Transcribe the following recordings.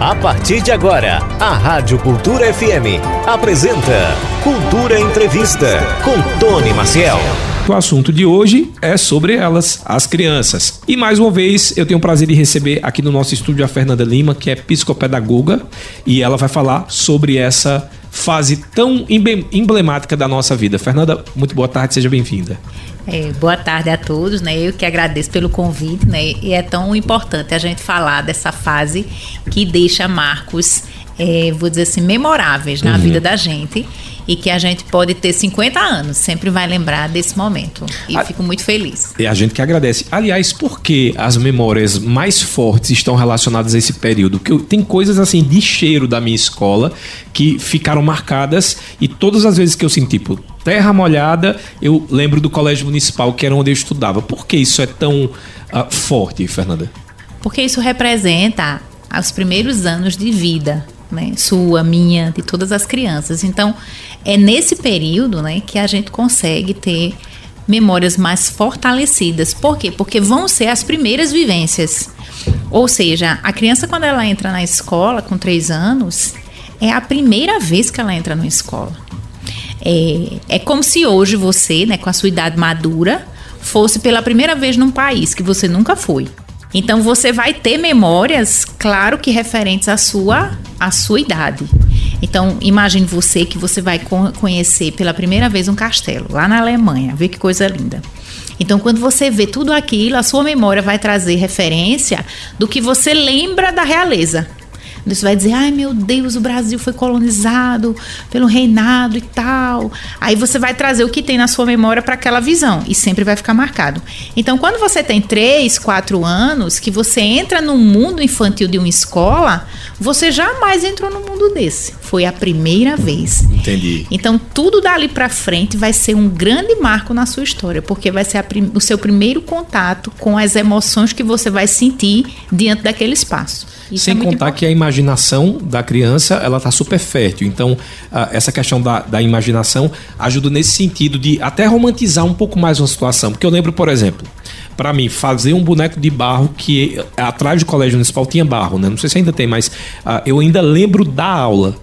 A partir de agora, a Rádio Cultura FM apresenta Cultura Entrevista com Tony Maciel. O assunto de hoje é sobre elas, as crianças. E mais uma vez eu tenho o prazer de receber aqui no nosso estúdio a Fernanda Lima, que é psicopedagoga, e ela vai falar sobre essa fase tão emblemática da nossa vida. Fernanda, muito boa tarde, seja bem-vinda. É, boa tarde a todos, né? Eu que agradeço pelo convite, né? E é tão importante a gente falar dessa fase que deixa marcos, é, vou dizer assim, memoráveis na uhum. vida da gente e que a gente pode ter 50 anos, sempre vai lembrar desse momento. E a, fico muito feliz. E a gente que agradece. Aliás, por que as memórias mais fortes estão relacionadas a esse período? Porque tem coisas assim de cheiro da minha escola que ficaram marcadas e todas as vezes que eu senti, tipo, terra molhada, eu lembro do colégio municipal que era onde eu estudava. Por que isso é tão uh, forte, Fernanda? Porque isso representa os primeiros anos de vida né? Sua, minha, de todas as crianças. Então, é nesse período, né, que a gente consegue ter memórias mais fortalecidas. Por quê? Porque vão ser as primeiras vivências. Ou seja, a criança quando ela entra na escola com três anos, é a primeira vez que ela entra na escola. É, é como se hoje você, né, com a sua idade madura, fosse pela primeira vez num país que você nunca foi. Então você vai ter memórias, claro que referentes à sua, à sua idade. Então imagine você que você vai conhecer pela primeira vez um castelo lá na Alemanha, vê que coisa linda. Então, quando você vê tudo aquilo, a sua memória vai trazer referência do que você lembra da realeza. Você vai dizer, ai meu Deus, o Brasil foi colonizado pelo reinado e tal. Aí você vai trazer o que tem na sua memória para aquela visão e sempre vai ficar marcado. Então, quando você tem 3, 4 anos, que você entra no mundo infantil de uma escola, você jamais entrou no mundo desse. Foi a primeira vez. Entendi. Então, tudo dali para frente vai ser um grande marco na sua história, porque vai ser o seu primeiro contato com as emoções que você vai sentir diante daquele espaço. Isso Sem é contar importante. que a imaginação da criança ela está super fértil. Então, essa questão da, da imaginação ajuda nesse sentido de até romantizar um pouco mais uma situação. Porque eu lembro, por exemplo, para mim, fazer um boneco de barro que atrás do colégio municipal tinha barro, né? Não sei se ainda tem, mas uh, eu ainda lembro da aula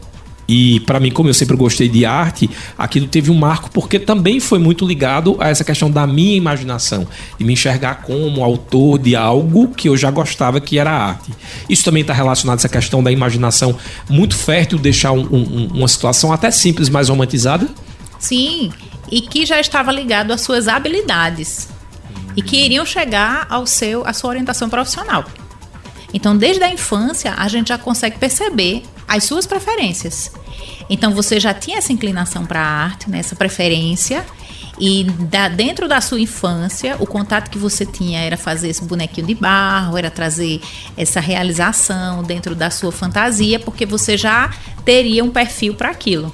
e para mim, como eu sempre gostei de arte, aquilo teve um marco porque também foi muito ligado a essa questão da minha imaginação, de me enxergar como autor de algo que eu já gostava que era arte. Isso também está relacionado a essa questão da imaginação muito fértil, deixar um, um, uma situação até simples, mais romantizada? Sim, e que já estava ligado às suas habilidades e que iriam chegar ao seu, à sua orientação profissional. Então, desde a infância, a gente já consegue perceber as suas preferências. Então você já tinha essa inclinação para a arte, né, essa preferência. E da, dentro da sua infância, o contato que você tinha era fazer esse bonequinho de barro, era trazer essa realização dentro da sua fantasia, porque você já teria um perfil para aquilo.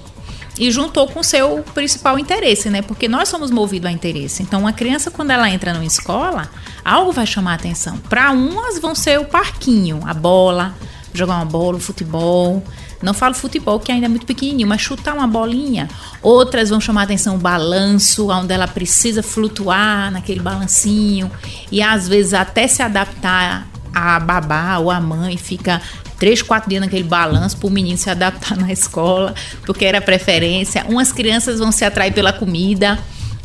E juntou com o seu principal interesse, né? Porque nós somos movidos a interesse. Então, uma criança, quando ela entra numa escola, algo vai chamar a atenção. Para umas, vão ser o parquinho, a bola, jogar uma bola, um futebol. Não falo futebol, que ainda é muito pequenininho, mas chutar uma bolinha. Outras vão chamar a atenção o balanço, onde ela precisa flutuar naquele balancinho. E às vezes até se adaptar a babá ou a mãe fica três, quatro dias naquele balanço para o menino se adaptar na escola, porque era preferência. Umas crianças vão se atrair pela comida.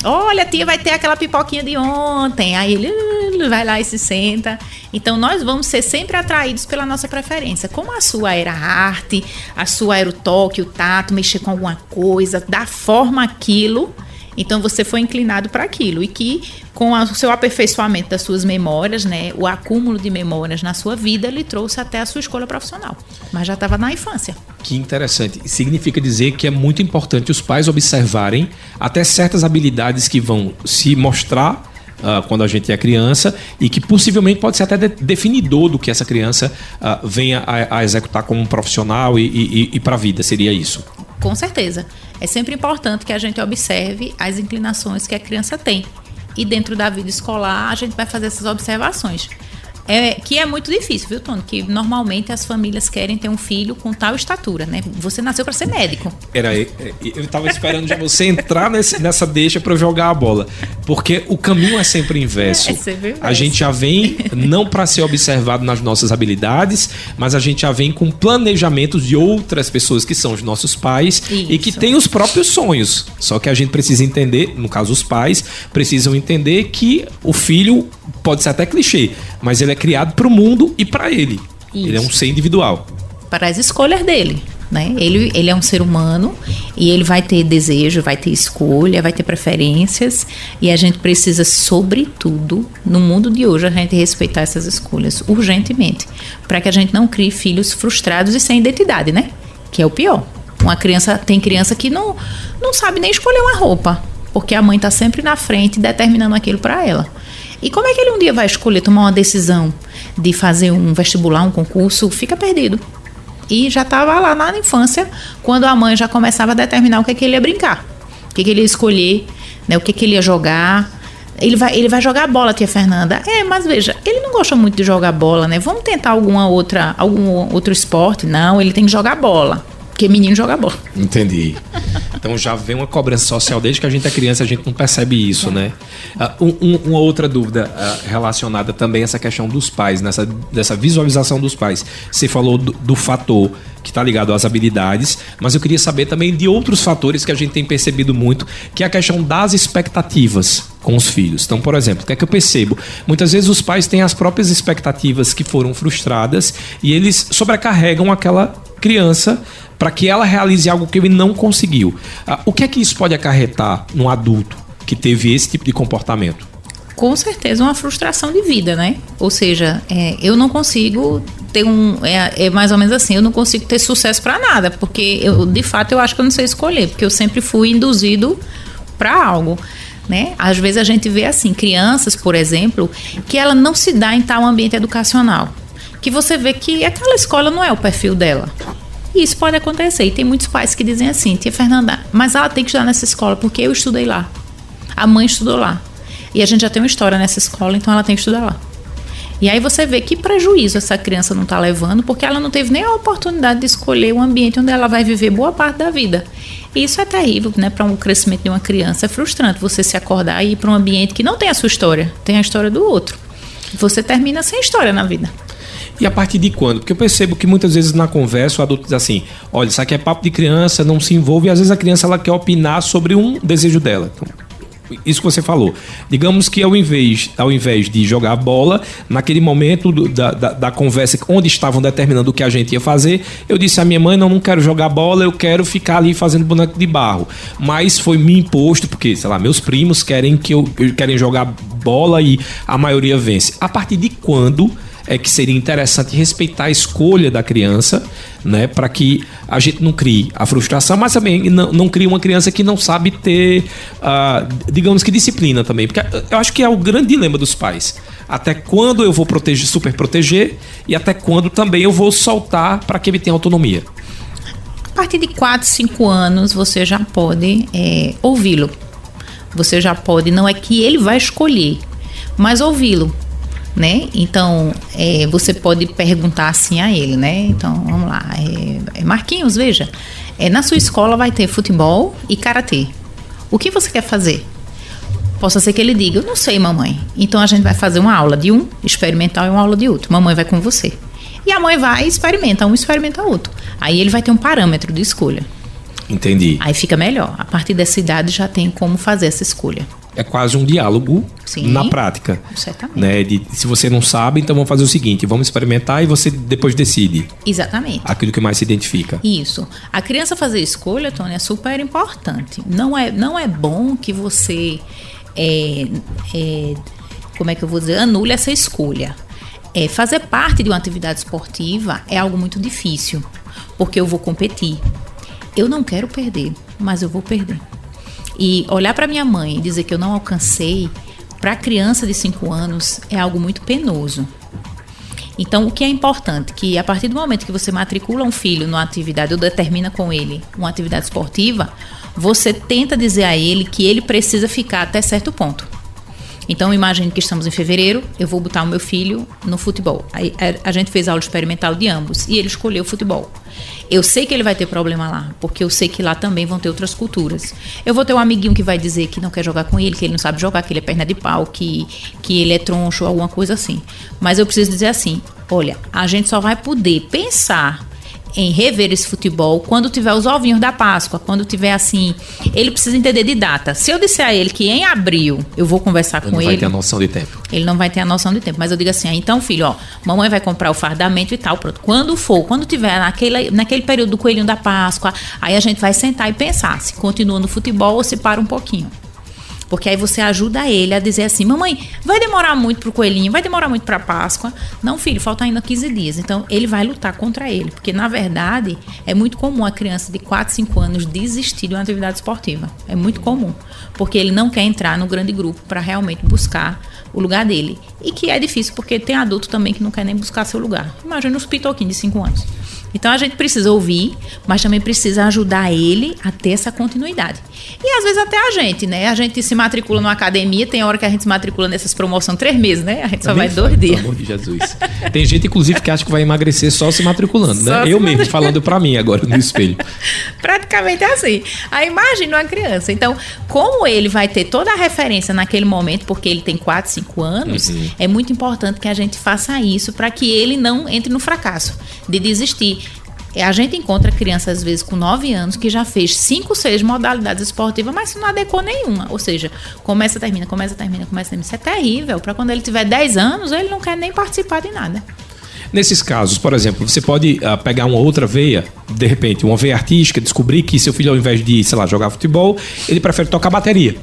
Olha, tia, vai ter aquela pipoquinha de ontem. Aí ele vai lá e se senta. Então, nós vamos ser sempre atraídos pela nossa preferência. Como a sua era a arte, a sua era o toque, o tato, mexer com alguma coisa, dar forma àquilo então você foi inclinado para aquilo e que com o seu aperfeiçoamento das suas memórias, né, o acúmulo de memórias na sua vida lhe trouxe até a sua escola profissional, mas já estava na infância. Que interessante. Significa dizer que é muito importante os pais observarem até certas habilidades que vão se mostrar Uh, quando a gente é criança e que possivelmente pode ser até de definidor do que essa criança uh, venha a, a, executar como um profissional e, e, e para a vida, seria isso? Com certeza. É sempre importante que a gente observe as inclinações que a criança tem. E dentro da vida escolar, a gente vai fazer essas observações. É, que é muito difícil, viu, Tony? Que normalmente as famílias querem ter um filho com tal estatura, né? Você nasceu para ser médico. Era, é, eu estava esperando já você entrar nesse, nessa deixa para jogar a bola, porque o caminho é sempre inverso. É sempre inverso. A gente já vem não para ser observado nas nossas habilidades, mas a gente já vem com planejamentos de outras pessoas que são os nossos pais Isso. e que têm os próprios sonhos. Só que a gente precisa entender, no caso os pais precisam entender que o filho pode ser até clichê, mas ele é criado para o mundo e para ele. Isso. Ele é um ser individual. Para as escolhas dele. Né? Ele, ele é um ser humano e ele vai ter desejo, vai ter escolha, vai ter preferências e a gente precisa, sobretudo, no mundo de hoje, a gente respeitar essas escolhas urgentemente, para que a gente não crie filhos frustrados e sem identidade, né? Que é o pior. Uma criança tem criança que não, não sabe nem escolher uma roupa, porque a mãe está sempre na frente determinando aquilo para ela. E como é que ele um dia vai escolher tomar uma decisão de fazer um vestibular, um concurso? Fica perdido. E já estava lá na infância, quando a mãe já começava a determinar o que, é que ele ia brincar, o que, é que ele ia escolher, né, o que, é que ele ia jogar. Ele vai, ele vai jogar bola, tia Fernanda. É, mas veja, ele não gosta muito de jogar bola, né? Vamos tentar alguma outra, algum outro esporte? Não, ele tem que jogar bola. Porque menino joga bola. Entendi. Então já vem uma cobrança social desde que a gente é criança, a gente não percebe isso, né? Uh, um, uma outra dúvida uh, relacionada também a essa questão dos pais, nessa dessa visualização dos pais. Você falou do, do fator que está ligado às habilidades, mas eu queria saber também de outros fatores que a gente tem percebido muito, que é a questão das expectativas com os filhos. Então, por exemplo, o que é que eu percebo? Muitas vezes os pais têm as próprias expectativas que foram frustradas e eles sobrecarregam aquela criança para que ela realize algo que ele não conseguiu. Ah, o que é que isso pode acarretar num adulto que teve esse tipo de comportamento? Com certeza uma frustração de vida, né? Ou seja, é, eu não consigo ter um. É, é, mais ou menos assim, eu não consigo ter sucesso para nada, porque eu, de fato eu acho que eu não sei escolher, porque eu sempre fui induzido para algo. Né? Às vezes a gente vê assim, crianças, por exemplo, que ela não se dá em tal ambiente educacional. Que você vê que aquela escola não é o perfil dela. E isso pode acontecer. E tem muitos pais que dizem assim, tia Fernanda, mas ela tem que estudar nessa escola porque eu estudei lá. A mãe estudou lá. E a gente já tem uma história nessa escola, então ela tem que estudar lá. E aí você vê que prejuízo essa criança não está levando, porque ela não teve nem a oportunidade de escolher o ambiente onde ela vai viver boa parte da vida. E isso é terrível, né, para um crescimento de uma criança. É frustrante você se acordar e ir para um ambiente que não tem a sua história, tem a história do outro. Você termina sem história na vida. E a partir de quando? Porque eu percebo que muitas vezes na conversa o adulto diz assim: olha, isso aqui é papo de criança, não se envolve, e às vezes a criança ela quer opinar sobre um desejo dela. Então, isso que você falou. Digamos que ao invés, ao invés de jogar bola, naquele momento do, da, da, da, conversa onde estavam determinando o que a gente ia fazer, eu disse à minha mãe: não, não quero jogar bola, eu quero ficar ali fazendo boneco de barro. Mas foi me imposto, porque, sei lá, meus primos querem que eu querem jogar bola e a maioria vence. A partir de quando é que seria interessante respeitar a escolha da criança, né, para que a gente não crie a frustração, mas também não, não crie uma criança que não sabe ter, uh, digamos que disciplina também, porque eu acho que é o grande dilema dos pais. Até quando eu vou proteger, super proteger e até quando também eu vou soltar para que ele tenha autonomia. A partir de 4, 5 anos você já pode é, ouvi-lo. Você já pode, não é que ele vai escolher, mas ouvi-lo né? Então, é, você pode perguntar assim a ele, né? Então, vamos lá. É, é Marquinhos, veja, é, na sua escola vai ter futebol e karatê. O que você quer fazer? Possa ser que ele diga, eu não sei, mamãe. Então a gente vai fazer uma aula de um experimental e uma aula de outro. Mamãe vai com você. E a mãe vai e experimenta um, experimenta outro. Aí ele vai ter um parâmetro de escolha. Entendi. Aí fica melhor. A partir dessa idade já tem como fazer essa escolha é quase um diálogo Sim, na prática. Certamente. Né? De, se você não sabe, então vamos fazer o seguinte: vamos experimentar e você depois decide. Exatamente. Aquilo que mais se identifica. Isso. A criança fazer escolha, Tony, é super importante. Não é, não é bom que você. É, é, como é que eu vou dizer? Anule essa escolha. É, fazer parte de uma atividade esportiva é algo muito difícil, porque eu vou competir. Eu não quero perder, mas eu vou perder. E olhar para minha mãe e dizer que eu não alcancei, para criança de 5 anos, é algo muito penoso. Então, o que é importante? Que a partir do momento que você matricula um filho numa atividade ou determina com ele uma atividade esportiva, você tenta dizer a ele que ele precisa ficar até certo ponto. Então imagine que estamos em fevereiro, eu vou botar o meu filho no futebol. Aí a gente fez aula experimental de ambos e ele escolheu o futebol. Eu sei que ele vai ter problema lá, porque eu sei que lá também vão ter outras culturas. Eu vou ter um amiguinho que vai dizer que não quer jogar com ele, que ele não sabe jogar, que ele é perna de pau, que, que ele é troncho, alguma coisa assim. Mas eu preciso dizer assim: olha, a gente só vai poder pensar em rever esse futebol quando tiver os ovinhos da Páscoa, quando tiver assim. Ele precisa entender de data. Se eu disser a ele que em abril eu vou conversar ele com não ele. vai ter a noção de tempo. Ele não vai ter a noção de tempo. Mas eu digo assim: ah, então, filho, ó, mamãe vai comprar o fardamento e tal. Pronto. Quando for, quando tiver naquele, naquele período do coelhinho da Páscoa, aí a gente vai sentar e pensar se continua no futebol ou se para um pouquinho. Porque aí você ajuda ele a dizer assim: mamãe, vai demorar muito pro coelhinho, vai demorar muito pra Páscoa. Não, filho, falta ainda 15 dias. Então ele vai lutar contra ele. Porque na verdade é muito comum a criança de 4, 5 anos desistir de uma atividade esportiva. É muito comum. Porque ele não quer entrar no grande grupo para realmente buscar o lugar dele. E que é difícil porque tem adulto também que não quer nem buscar seu lugar. Imagina os pitoquinhos de 5 anos. Então a gente precisa ouvir, mas também precisa ajudar ele a ter essa continuidade. E às vezes até a gente, né? A gente se matricula numa academia, tem hora que a gente se matricula nessas promoções três meses, né? A gente só vai dois dias. Pelo amor de Jesus. Tem gente, inclusive, que acha que vai emagrecer só se matriculando, né? Só se Eu mesmo, falando pra mim agora no espelho. Praticamente é assim. Aí imagina uma criança. Então, como ele vai ter toda a referência naquele momento, porque ele tem 4, 5 anos, é muito importante que a gente faça isso para que ele não entre no fracasso de desistir. É, A gente encontra criança, às vezes, com 9 anos, que já fez 5, 6 modalidades esportivas, mas não adequou nenhuma. Ou seja, começa, termina, começa, termina, começa, termina. Isso é terrível. Para quando ele tiver 10 anos, ele não quer nem participar de nada. Nesses casos, por exemplo, você pode ah, pegar uma outra veia, de repente, uma veia artística, descobrir que seu filho, ao invés de, sei lá, jogar futebol, ele prefere tocar bateria.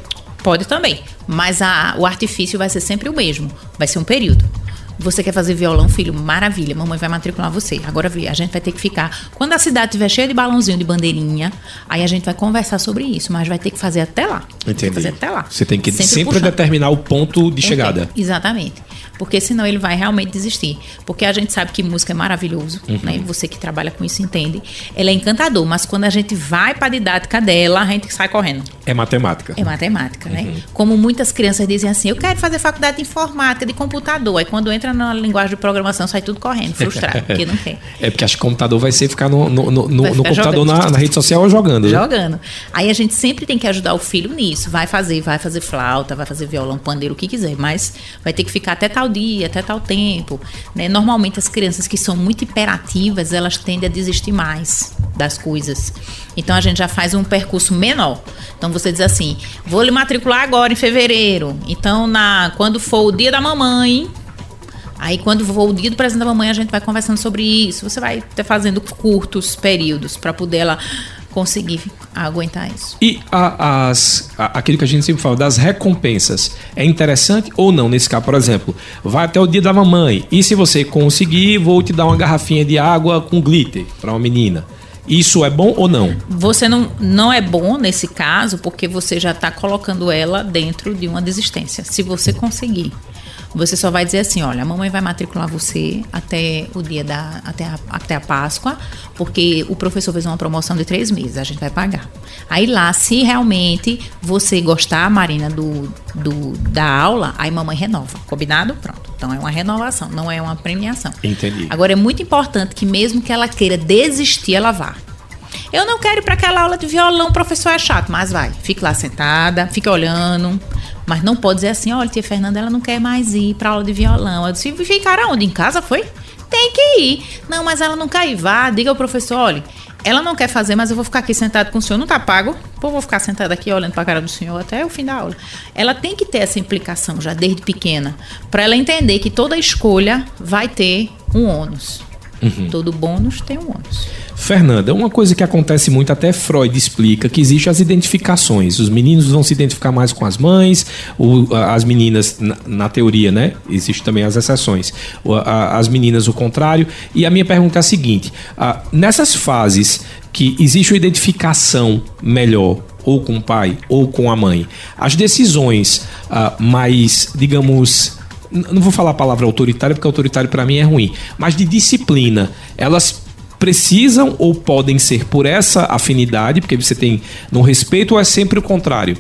Pode também, mas a- o artifício vai ser sempre o mesmo. Vai ser um período. Você quer fazer violão, filho? Maravilha, mamãe vai matricular você. Agora a gente vai ter que ficar. Quando a cidade estiver cheia de balãozinho de bandeirinha, aí a gente vai conversar sobre isso, mas vai ter que fazer até lá. Que fazer até lá. Você tem que sempre, puxando. determinar o ponto de Um chegada. Exatamente. Porque senão ele vai realmente desistir. Porque a gente sabe que música é maravilhoso, Uhum. né? Você que trabalha com isso entende. Ela é encantador, mas quando a gente vai para a didática dela, a gente sai correndo. É matemática. É matemática, Uhum. né? Como muitas crianças dizem assim, eu quero fazer faculdade de informática, de computador. Aí quando entra na linguagem de programação, sai tudo correndo, frustrado, porque não quer. É porque acho que o computador vai ser ficar no, no, no, no- ficar computador jogando. na, na rede social ou jogando. né? Jogando. Aí a gente sempre tem que ajudar o filho nisso. Vai fazer, vai fazer flauta, vai fazer violão, pandeiro, o que quiser. Mas vai ter que ficar até tal dia, até tal tempo. né? Normalmente as crianças que são muito hiperativas, elas tendem a desistir mais das coisas. Então a gente já faz um percurso menor. Então você diz assim: vou lhe matricular agora em fevereiro. Então, na, quando for o dia da mamãe, Aí, quando for o dia do presente da mamãe, a gente vai conversando sobre isso. Você vai fazendo curtos períodos para poder ela conseguir aguentar isso. E a- as, a- aquilo que a gente sempre fala das recompensas, é interessante ou não? Nesse caso, por exemplo, vai até o dia da mamãe e se você conseguir, vou te dar uma garrafinha de água com glitter para uma menina. Isso é bom ou não? Você não, não é bom nesse caso, porque você já está colocando ela dentro de uma desistência. Se você conseguir. Você só vai dizer assim, olha, a mamãe vai matricular você até o dia da. até a, até a Páscoa, porque o professor fez uma promoção de três meses, a gente vai pagar. Aí lá, se realmente você gostar, Marina, do, do, da aula, aí mamãe renova. Combinado? Pronto. Então é uma renovação, não é uma premiação. Entendi. Agora é muito importante que mesmo que ela queira desistir, ela vá. Eu não quero ir para aquela aula de violão, o professor é chato, mas vai. Fique lá sentada, fique olhando. Mas não pode dizer assim, olha, tia Fernanda, ela não quer mais ir para aula de violão. Eu disse, ficar aonde? Em casa, foi? Tem que ir. Não, mas ela não quer ir. Vá, diga ao professor, olha, ela não quer fazer, mas eu vou ficar aqui sentado com o senhor. Não tá pago? Pô, vou ficar sentada aqui olhando para a cara do senhor até o fim da aula. Ela tem que ter essa implicação já desde pequena, para ela entender que toda escolha vai ter um ônus. Todo bônus tem um ônus. Fernanda, uma coisa que acontece muito, até Freud explica, que existe as identificações. Os meninos vão se identificar mais com as mães, o- a- as meninas, na, na teoria, né? Existem também as exceções. O- a- as meninas o contrário. E a minha pergunta é a seguinte: ah, nessas fases que existe uma identificação melhor, ou com o pai, ou com a mãe, as decisões ah, mais, digamos, não vou falar a palavra autoritária porque autoritário para mim é ruim, mas de disciplina, elas precisam ou podem ser por essa afinidade, porque você tem no respeito ou é sempre o contrário?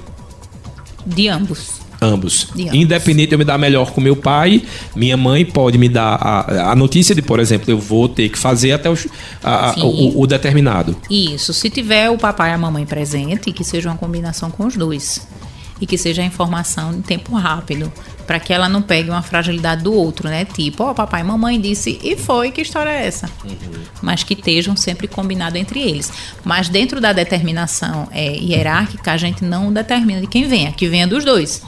De ambos. Ambos. De ambos. Independente de eu me dar melhor com meu pai, minha mãe pode me dar a, a notícia de, por exemplo, eu vou ter que fazer até os- a- o, o determinado. Isso, se tiver o papai e a mamãe presente, que seja uma combinação com os dois. E que seja a informação em tempo rápido, para que ela não pegue uma fragilidade do outro, né? Tipo, ó, papai e mamãe disse, e foi, que história é essa? Mas que estejam sempre combinados entre eles. Mas dentro da determinação é, hierárquica, a gente não determina de quem venha, que venha dos dois.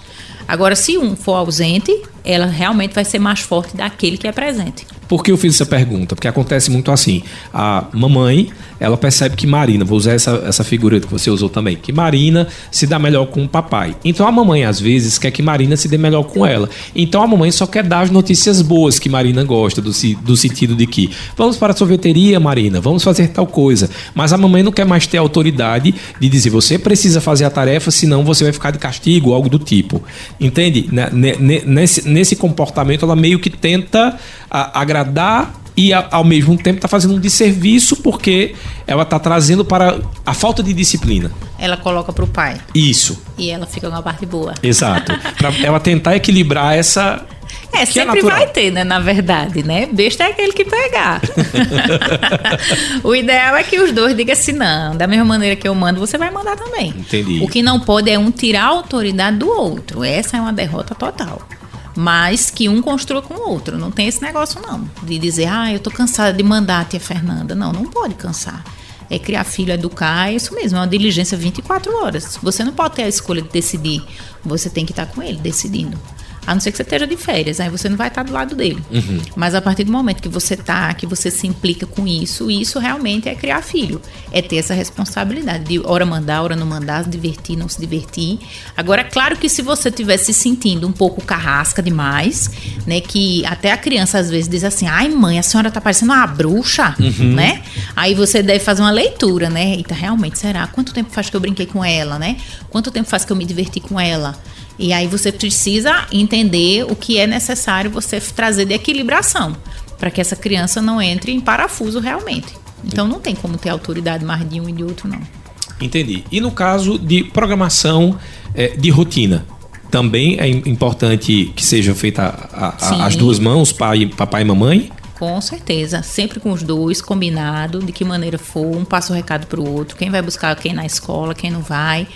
Agora, se um for ausente, ela realmente vai ser mais forte daquele que é presente. Por que eu fiz essa pergunta? Porque acontece muito assim. A mamãe, ela percebe que Marina, vou usar essa, essa figura que você usou também, que Marina se dá melhor com o papai. Então a mamãe, às vezes, quer que Marina se dê melhor com ela. Então a mamãe só quer dar as notícias boas que Marina gosta, do, do sentido de que vamos para a sorveteria, Marina, vamos fazer tal coisa. Mas a mamãe não quer mais ter autoridade de dizer você precisa fazer a tarefa, senão você vai ficar de castigo, algo do tipo. Entende? Ne- ne- ne- Nesse, nesse comportamento, ela meio que tenta a- agradar e a- ao mesmo tempo está fazendo um desserviço porque ela está trazendo para a falta de disciplina. Ela coloca pro pai Isso, e ela fica com a parte boa. exato. para ela tentar equilibrar essa. É, que é sempre natural. vai ter, né? Na verdade, né? Besta é aquele que pegar. o ideal é que os dois digam assim: não, da mesma maneira que eu mando, você vai mandar também. Entendi. O que não pode é um tirar a autoridade do outro. Essa é uma derrota total. Mas que um construa com o outro. Não tem esse negócio, não. De dizer, ah, eu tô cansada de mandar a tia Fernanda. Não, não pode cansar. É criar filho, educar, é isso mesmo, é uma diligência 24 horas. Você não pode ter a escolha de decidir. Você tem que estar com ele decidindo. A não ser que você esteja de férias, aí você não vai estar do lado dele. Mas a partir do momento que você tá, que você se implica com isso, isso realmente é criar filho. É ter essa responsabilidade de hora mandar, hora não mandar, se divertir, não se divertir. Agora, claro que se você estiver se sentindo um pouco carrasca demais, né? Que até a criança às vezes diz assim, ai mãe, a senhora tá parecendo uma bruxa, né? Aí você deve fazer uma leitura, né? Eita, realmente, será? Quanto tempo faz que eu brinquei com ela, né? Quanto tempo faz que eu me diverti com ela? E aí você precisa entender o que é necessário você trazer de equilibração para que essa criança não entre em parafuso realmente. Então não tem como ter autoridade mais de um e de outro, não. Entendi. E no caso de programação eh, de rotina? Também é im- importante que seja feita a- a- Sim. as duas mãos, pai, papai e mamãe? Com certeza, sempre com os dois, combinado, de que maneira for, um passa o recado pro outro, quem vai buscar quem na escola, quem não vai.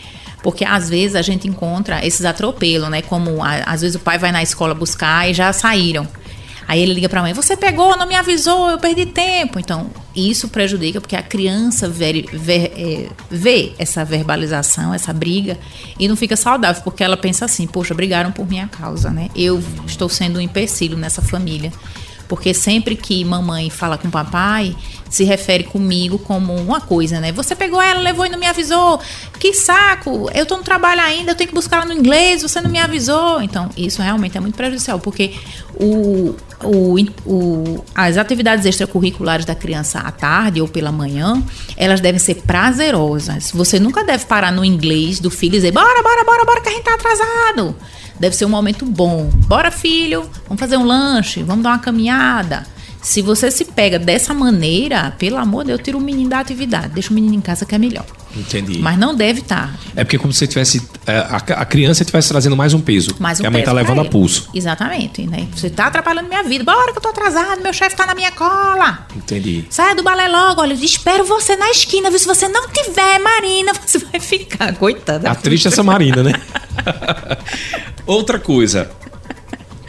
Porque às vezes a gente encontra esses atropelos, né? Como a- às vezes o pai vai na escola buscar e já saíram. Aí ele liga pra mãe: Você pegou, não me avisou, eu perdi tempo. Então, isso prejudica porque a criança veri- ver- é, vê essa verbalização, essa briga, e não fica saudável, porque ela pensa assim: Poxa, brigaram por minha causa, né? Eu estou sendo um empecilho nessa família. Porque sempre que mamãe fala com papai, se refere comigo como uma coisa, né? Você pegou ela, levou e não me avisou. Que saco! Eu tô no trabalho ainda, eu tenho que buscar ela no inglês, você não me avisou. Então, isso realmente é muito prejudicial, porque o, o, o- as atividades extracurriculares da criança à tarde ou pela manhã, elas devem ser prazerosas. Você nunca deve parar no inglês do filho e dizer: bora, bora, bora, bora, que a gente tá atrasado. Deve ser um momento bom. Bora, filho, vamos fazer um lanche, vamos dar uma caminhada. Se você se pega dessa maneira, pelo amor de Deus, tira o menino da atividade. Deixa o menino em casa que é melhor. Entendi. Mas não deve estar. É porque como se tivesse eh, a, a criança estivesse trazendo mais um peso. Mais um que a mãe tá pra levando a pulso. Exatamente, né? Você tá atrapalhando minha vida. Bora que eu tô atrasado, meu chefe tá na minha cola. Entendi. Saia do balé logo, olha, eu espero você na esquina, viu? Se você não tiver, Marina, você vai ficar. Coitada. A triste essa Marina, né? Outra coisa.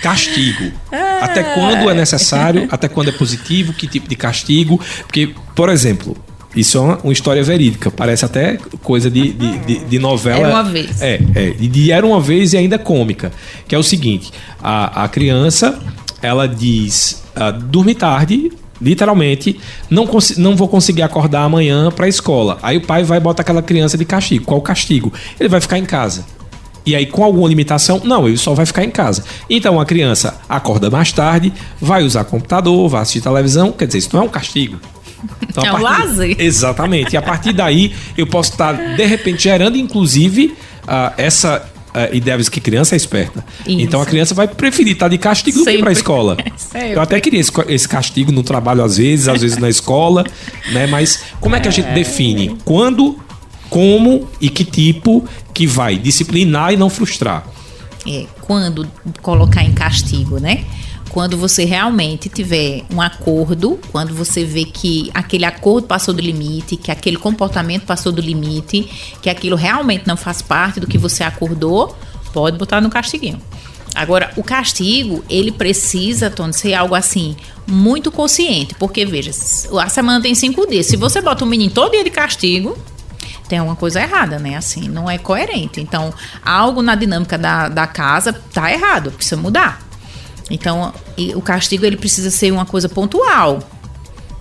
Castigo. Até quando é necessário? Até quando é positivo? Que tipo de castigo? Porque, por exemplo, isso é uma, uma história verídica. Parece até coisa de, de, de- de novela. Era uma vez. É, é. E de era uma vez e ainda cômica. Que é o seguinte: a, a criança, ela diz, ah, dorme tarde. Literalmente, não, não vou conseguir acordar amanhã pra escola. Aí o pai vai e bota aquela criança de castigo. Qual o castigo? Ele vai ficar em casa. E aí, com alguma limitação, não, ele só vai ficar em casa. Então, a criança acorda mais tarde, vai usar computador, vai assistir televisão. Quer dizer, isso não é um castigo. Então, É um partir- lazer. Exatamente. E a partir daí, eu posso estar, de repente, gerando, inclusive, ah, essa ah, ideia de que criança é esperta. Isso. Então, a criança vai preferir estar de castigo do que ir para a Sempre. escola. Sempre. Eu até queria esse, esse castigo no trabalho, às vezes, às vezes na escola, né? Mas como é que a gente define quando, como e que tipo que vai disciplinar e não frustrar? é, quando colocar em castigo, né? Quando você realmente tiver um acordo, quando você vê que aquele acordo passou do limite, que aquele comportamento passou do limite, que aquilo realmente não faz parte do que você acordou, pode botar no castiguinho. Agora, o castigo, ele precisa, Tony, ser algo assim, muito consciente. Porque, veja, a semana tem cinco dias. Se você bota um menino todo dia de castigo, tem alguma coisa errada, né? Assim, não é coerente. Então, algo na dinâmica da, da casa tá errado, precisa mudar. Então, o castigo ele precisa ser uma coisa pontual.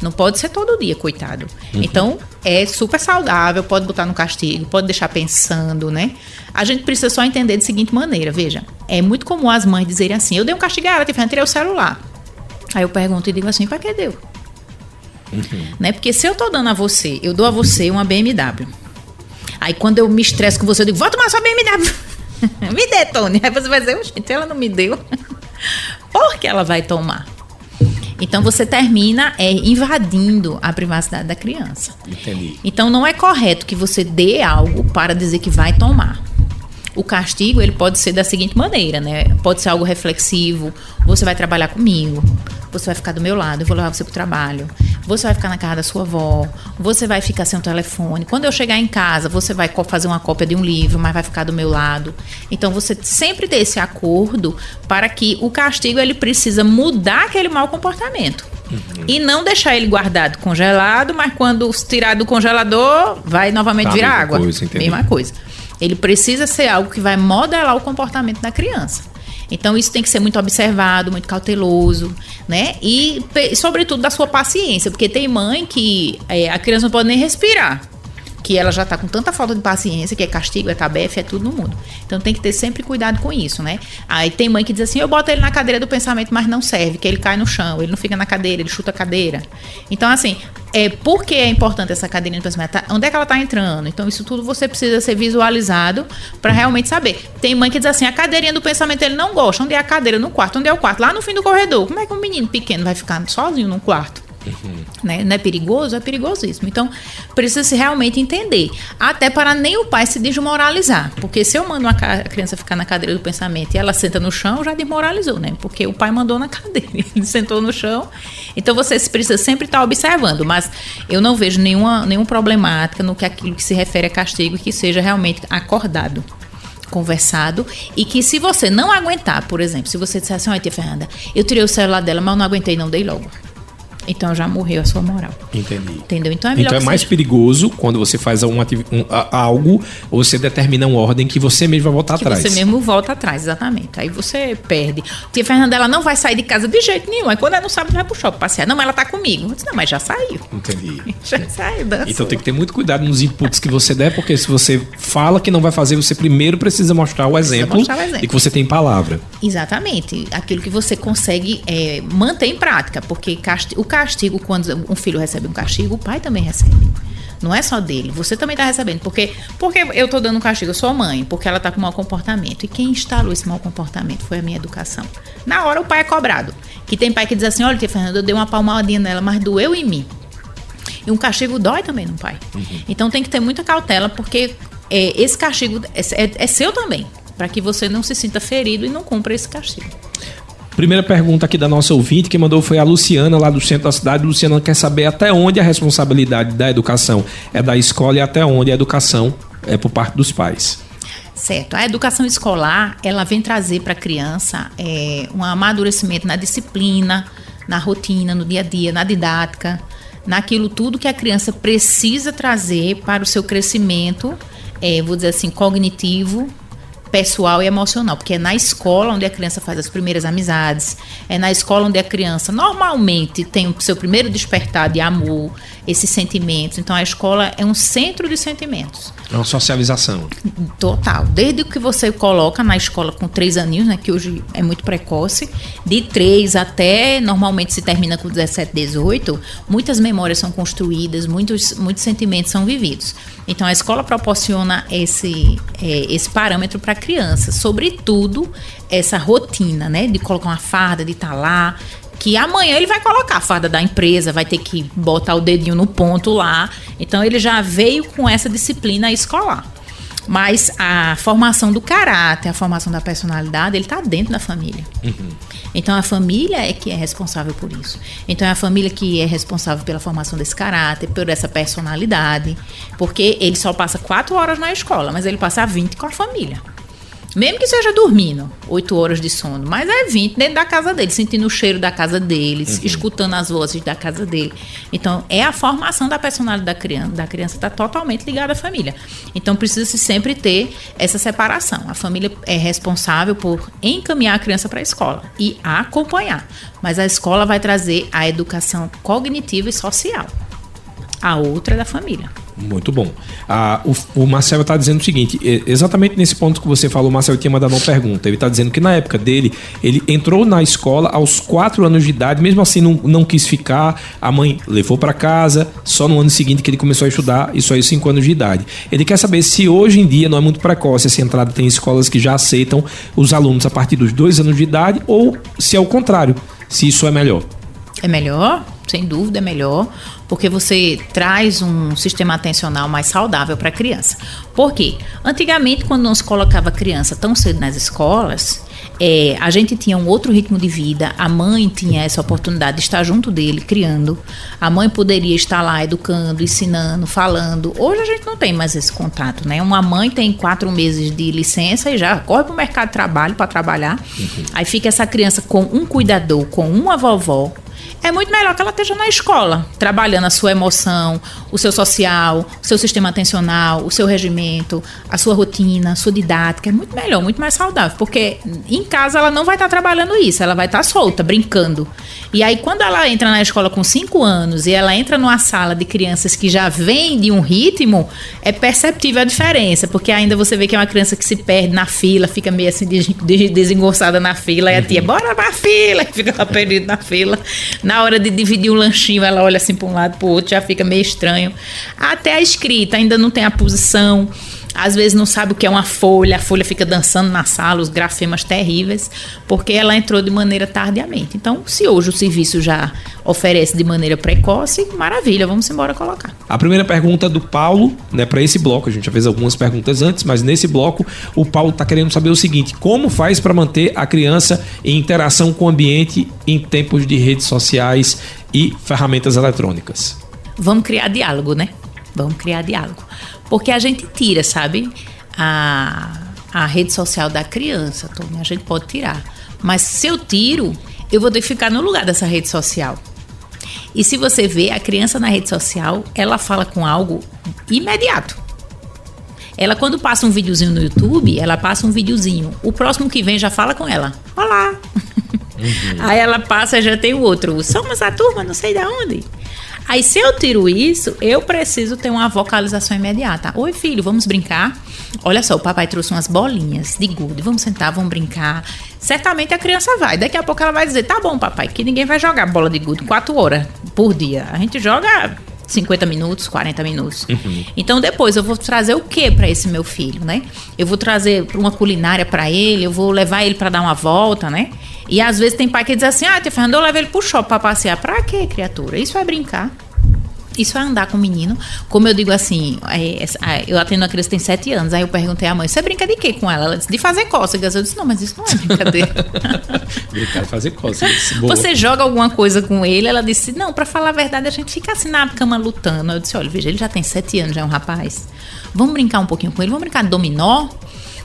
Não pode ser todo dia, coitado. Uhum. Então, é super saudável, pode botar no castigo, pode deixar pensando, né? A gente precisa só entender de seguinte maneira, veja. É muito comum as mães dizerem assim, eu dei um castigo a ela, tirei o celular. Aí eu pergunto e digo assim, para que deu? Uhum. Né? Porque se eu tô dando a você, eu dou a você uma BMW. Aí quando eu me estresso com você, eu digo, vou tomar sua BMW. me dê, Tony. Aí você vai dizer, gente, ela não me deu. porque ela vai tomar. Então você termina é, invadindo a privacidade da criança. Entendi. Então não é correto que você dê algo para dizer que vai tomar. O castigo ele pode ser da seguinte maneira, né? Pode ser algo reflexivo. Você vai trabalhar comigo. Você vai ficar do meu lado. Eu vou levar você para o trabalho. Você vai ficar na casa da sua avó. Você vai ficar sem o telefone. Quando eu chegar em casa, você vai fazer uma cópia de um livro, mas vai ficar do meu lado. Então você sempre ter esse acordo para que o castigo ele precisa mudar aquele mau comportamento. Uhum. E não deixar ele guardado congelado, mas quando tirar do congelador, vai novamente tá, virar água. Coisa, mesma coisa. Ele precisa ser algo que vai modelar o comportamento da criança. Então isso tem que ser muito observado, muito cauteloso, né? E sobretudo da sua paciência, porque tem mãe que é, a criança não pode nem respirar que ela já está com tanta falta de paciência, que é castigo, é tabefe, é tudo no mundo. Então tem que ter sempre cuidado com isso, né? Aí tem mãe que diz assim: eu boto ele na cadeira do pensamento, mas não serve, que ele cai no chão, ele não fica na cadeira, ele chuta a cadeira. Então, assim, é, por que é importante essa cadeirinha do pensamento? Tá, onde é que ela está entrando? Então, isso tudo você precisa ser visualizado para realmente saber. Tem mãe que diz assim: a cadeirinha do pensamento ele não gosta. Onde é a cadeira? No quarto. Onde é o quarto? Lá no fim do corredor. Como é que um menino pequeno vai ficar sozinho num quarto? Uhum. Né? Não é perigoso? É perigosíssimo. Então, precisa se realmente entender. Até para nem o pai se desmoralizar. Porque se eu mando uma criança ficar na cadeira do pensamento e ela senta no chão, já desmoralizou, né? Porque o pai mandou na cadeira, ele sentou no chão. Então, você precisa sempre estar observando. Mas eu não vejo nenhuma, nenhuma problemática no que aquilo que se refere a castigo que seja realmente acordado conversado e que se você não aguentar, por exemplo, se você disser assim, olha tia Fernanda, eu tirei o celular dela, mas eu não aguentei, não dei logo. Então já morreu a sua moral. Entendi. Entendeu? Então é melhor Então é mais seja... perigoso quando você faz um, um, algo ou você determina uma ordem que você mesmo vai voltar que atrás. Você mesmo volta atrás, exatamente. Aí você perde. Tia Fernanda, ela não vai sair de casa de jeito nenhum. Aí quando ela não sabe, vai pro shopping passear. Não, mas ela tá comigo. Eu disse, não, mas já saiu. Entendi. já saiu. Dançou. Então tem que ter muito cuidado nos inputs que você der, porque se você fala que não vai fazer, você primeiro precisa mostrar o, exemplo, mostrar o exemplo, e que você tem palavra. Exatamente. Aquilo que você consegue é, manter em prática, porque o castigo, quando um filho recebe um castigo, o pai também recebe. Não é só dele, você também está recebendo. Porque, porque eu estou dando um castigo, eu sou mãe, porque ela está com mau comportamento. E quem instalou esse mau comportamento foi a minha educação. Na hora o pai é cobrado. Que tem pai que diz assim: olha, tia Fernanda, eu dei uma palmadinha nela, mas doeu em mim. E um castigo dói também no pai. Uhum. Então tem que ter muita cautela, porque é, esse castigo é, é, é seu também. Para que você não se sinta ferido e não cumpra esse castigo. Primeira pergunta aqui da nossa ouvinte, que mandou foi a Luciana, lá do centro da cidade. Luciana quer saber até onde a responsabilidade da educação é da escola e até onde a educação é por parte dos pais. Certo. A educação escolar, ela vem trazer para a criança é, um amadurecimento na disciplina, na rotina, no dia a dia, na didática, naquilo tudo que a criança precisa trazer para o seu crescimento, é, vou dizer assim, cognitivo, pessoal e emocional, porque é na escola onde a criança faz as primeiras amizades, é na escola onde a criança normalmente tem o seu primeiro despertar de amor, esses sentimentos. Então a escola é um centro de sentimentos. É uma socialização. Total. Desde que você coloca na escola com três aninhos, né, que hoje é muito precoce, de três até normalmente se termina com 17, 18, muitas memórias são construídas, muitos, muitos sentimentos são vividos. Então a escola proporciona esse, é, esse parâmetro para a criança, sobretudo essa rotina, né, de colocar uma farda, de estar tá lá, que amanhã ele vai colocar a farda da empresa, vai ter que botar o dedinho no ponto lá. Então ele já veio com essa disciplina escolar. Mas a formação do caráter, a formação da personalidade, ele está dentro da família. Uhum. Então a família é que é responsável por isso. Então é a família que é responsável pela formação desse caráter, por essa personalidade. Porque ele só passa quatro horas na escola, mas ele passa 20 com a família. Mesmo que seja dormindo, 8 horas de sono, mas é 20 dentro da casa dele, sentindo o cheiro da casa deles, uhum. escutando as vozes da casa dele. Então, é a formação da personalidade da criança, da criança está totalmente ligada à família. Então, precisa-se sempre ter essa separação. A família é responsável por encaminhar a criança para a escola e acompanhar, mas a escola vai trazer a educação cognitiva e social. A outra é da família. Muito bom. Ah, o, o Marcelo está dizendo o seguinte: exatamente nesse ponto que você falou, o Marcelo tinha mandado uma pergunta. Ele está dizendo que na época dele, ele entrou na escola aos 4 anos de idade, mesmo assim não, não quis ficar. A mãe levou para casa, só no ano seguinte que ele começou a estudar, isso aí, aos 5 anos de idade. Ele quer saber se hoje em dia não é muito precoce essa entrada, tem escolas que já aceitam os alunos a partir dos 2 anos de idade, ou se é o contrário, se isso é melhor. É melhor, sem dúvida é melhor, porque você traz um sistema atencional mais saudável para a criança. Por quê? Antigamente, quando não se colocava criança tão cedo nas escolas, é, a gente tinha um outro ritmo de vida, a mãe tinha essa oportunidade de estar junto dele, criando. A mãe poderia estar lá educando, ensinando, falando. Hoje a gente não tem mais esse contato, né? Uma mãe tem quatro meses de licença e já corre para o mercado de trabalho para trabalhar. Uhum. Aí fica essa criança com um cuidador, com uma vovó, é muito melhor que ela esteja na escola, trabalhando a sua emoção, o seu social, o seu sistema atencional, o seu regimento, a sua rotina, a sua didática. É muito melhor, muito mais saudável, porque em casa ela não vai estar trabalhando isso, ela vai estar solta, brincando. E aí, quando ela entra na escola com 5 anos e ela entra numa sala de crianças que já vem de um ritmo, é perceptível a diferença, porque ainda você vê que é uma criança que se perde na fila, fica meio assim desengonçada na fila, e a tia, bora pra fila, e fica lá perdido na fila. Na hora de dividir um lanchinho, ela olha assim para um lado para o outro, já fica meio estranho. Até a escrita, ainda não tem a posição às vezes não sabe o que é uma folha, a folha fica dançando na sala, os grafemas terríveis, porque ela entrou de maneira tardiamente. Então, se hoje o serviço já oferece de maneira precoce, maravilha, vamos embora colocar. A primeira pergunta do Paulo, né, para esse bloco, a gente já fez algumas perguntas antes, mas nesse bloco o Paulo está querendo saber o seguinte: como faz para manter a criança em interação com o ambiente em tempos de redes sociais e ferramentas eletrônicas? Vamos criar diálogo, né? Vamos criar diálogo. Porque a gente tira, sabe? A, a rede social da criança, Tony, a gente pode tirar. Mas se eu tiro, eu vou ter que ficar no lugar dessa rede social. E se você vê a criança na rede social, ela fala com algo imediato. Ela, quando passa um videozinho no YouTube, ela passa um videozinho. O próximo que vem já fala com ela. Olá! Uhum. Aí ela passa e já tem o outro. Somos a turma, não sei de onde. Aí, se eu tiro isso, eu preciso ter uma vocalização imediata. Oi, filho, vamos brincar? Olha só, o papai trouxe umas bolinhas de gude. Vamos sentar, vamos brincar. Certamente a criança vai. Daqui a pouco ela vai dizer: tá bom, papai, que ninguém vai jogar bola de gude quatro horas por dia. A gente joga 50 minutos, 40 minutos. Uhum. Então depois eu vou trazer o que para esse meu filho, né? Eu vou trazer uma culinária para ele, eu vou levar ele para dar uma volta, né? E às vezes tem pai que diz assim: "Ah, tia Fernanda, eu levo ele pro shopping para passear". Para quê, criatura? Isso é brincar. Isso é andar com o menino. Como eu digo assim, é, é, eu atendo uma criança que tem sete anos. Aí eu perguntei à mãe: você brinca de quê com ela? Ela disse: de fazer cócegas. Eu disse: não, mas isso não é brincadeira. Brincar de fazer cócegas. Boa. Você joga alguma coisa com ele? Ela disse: não, para falar a verdade, a gente fica assim na cama lutando. Eu disse: olha, veja, ele já tem sete anos, já é um rapaz. Vamos brincar um pouquinho com ele? Vamos brincar de dominó?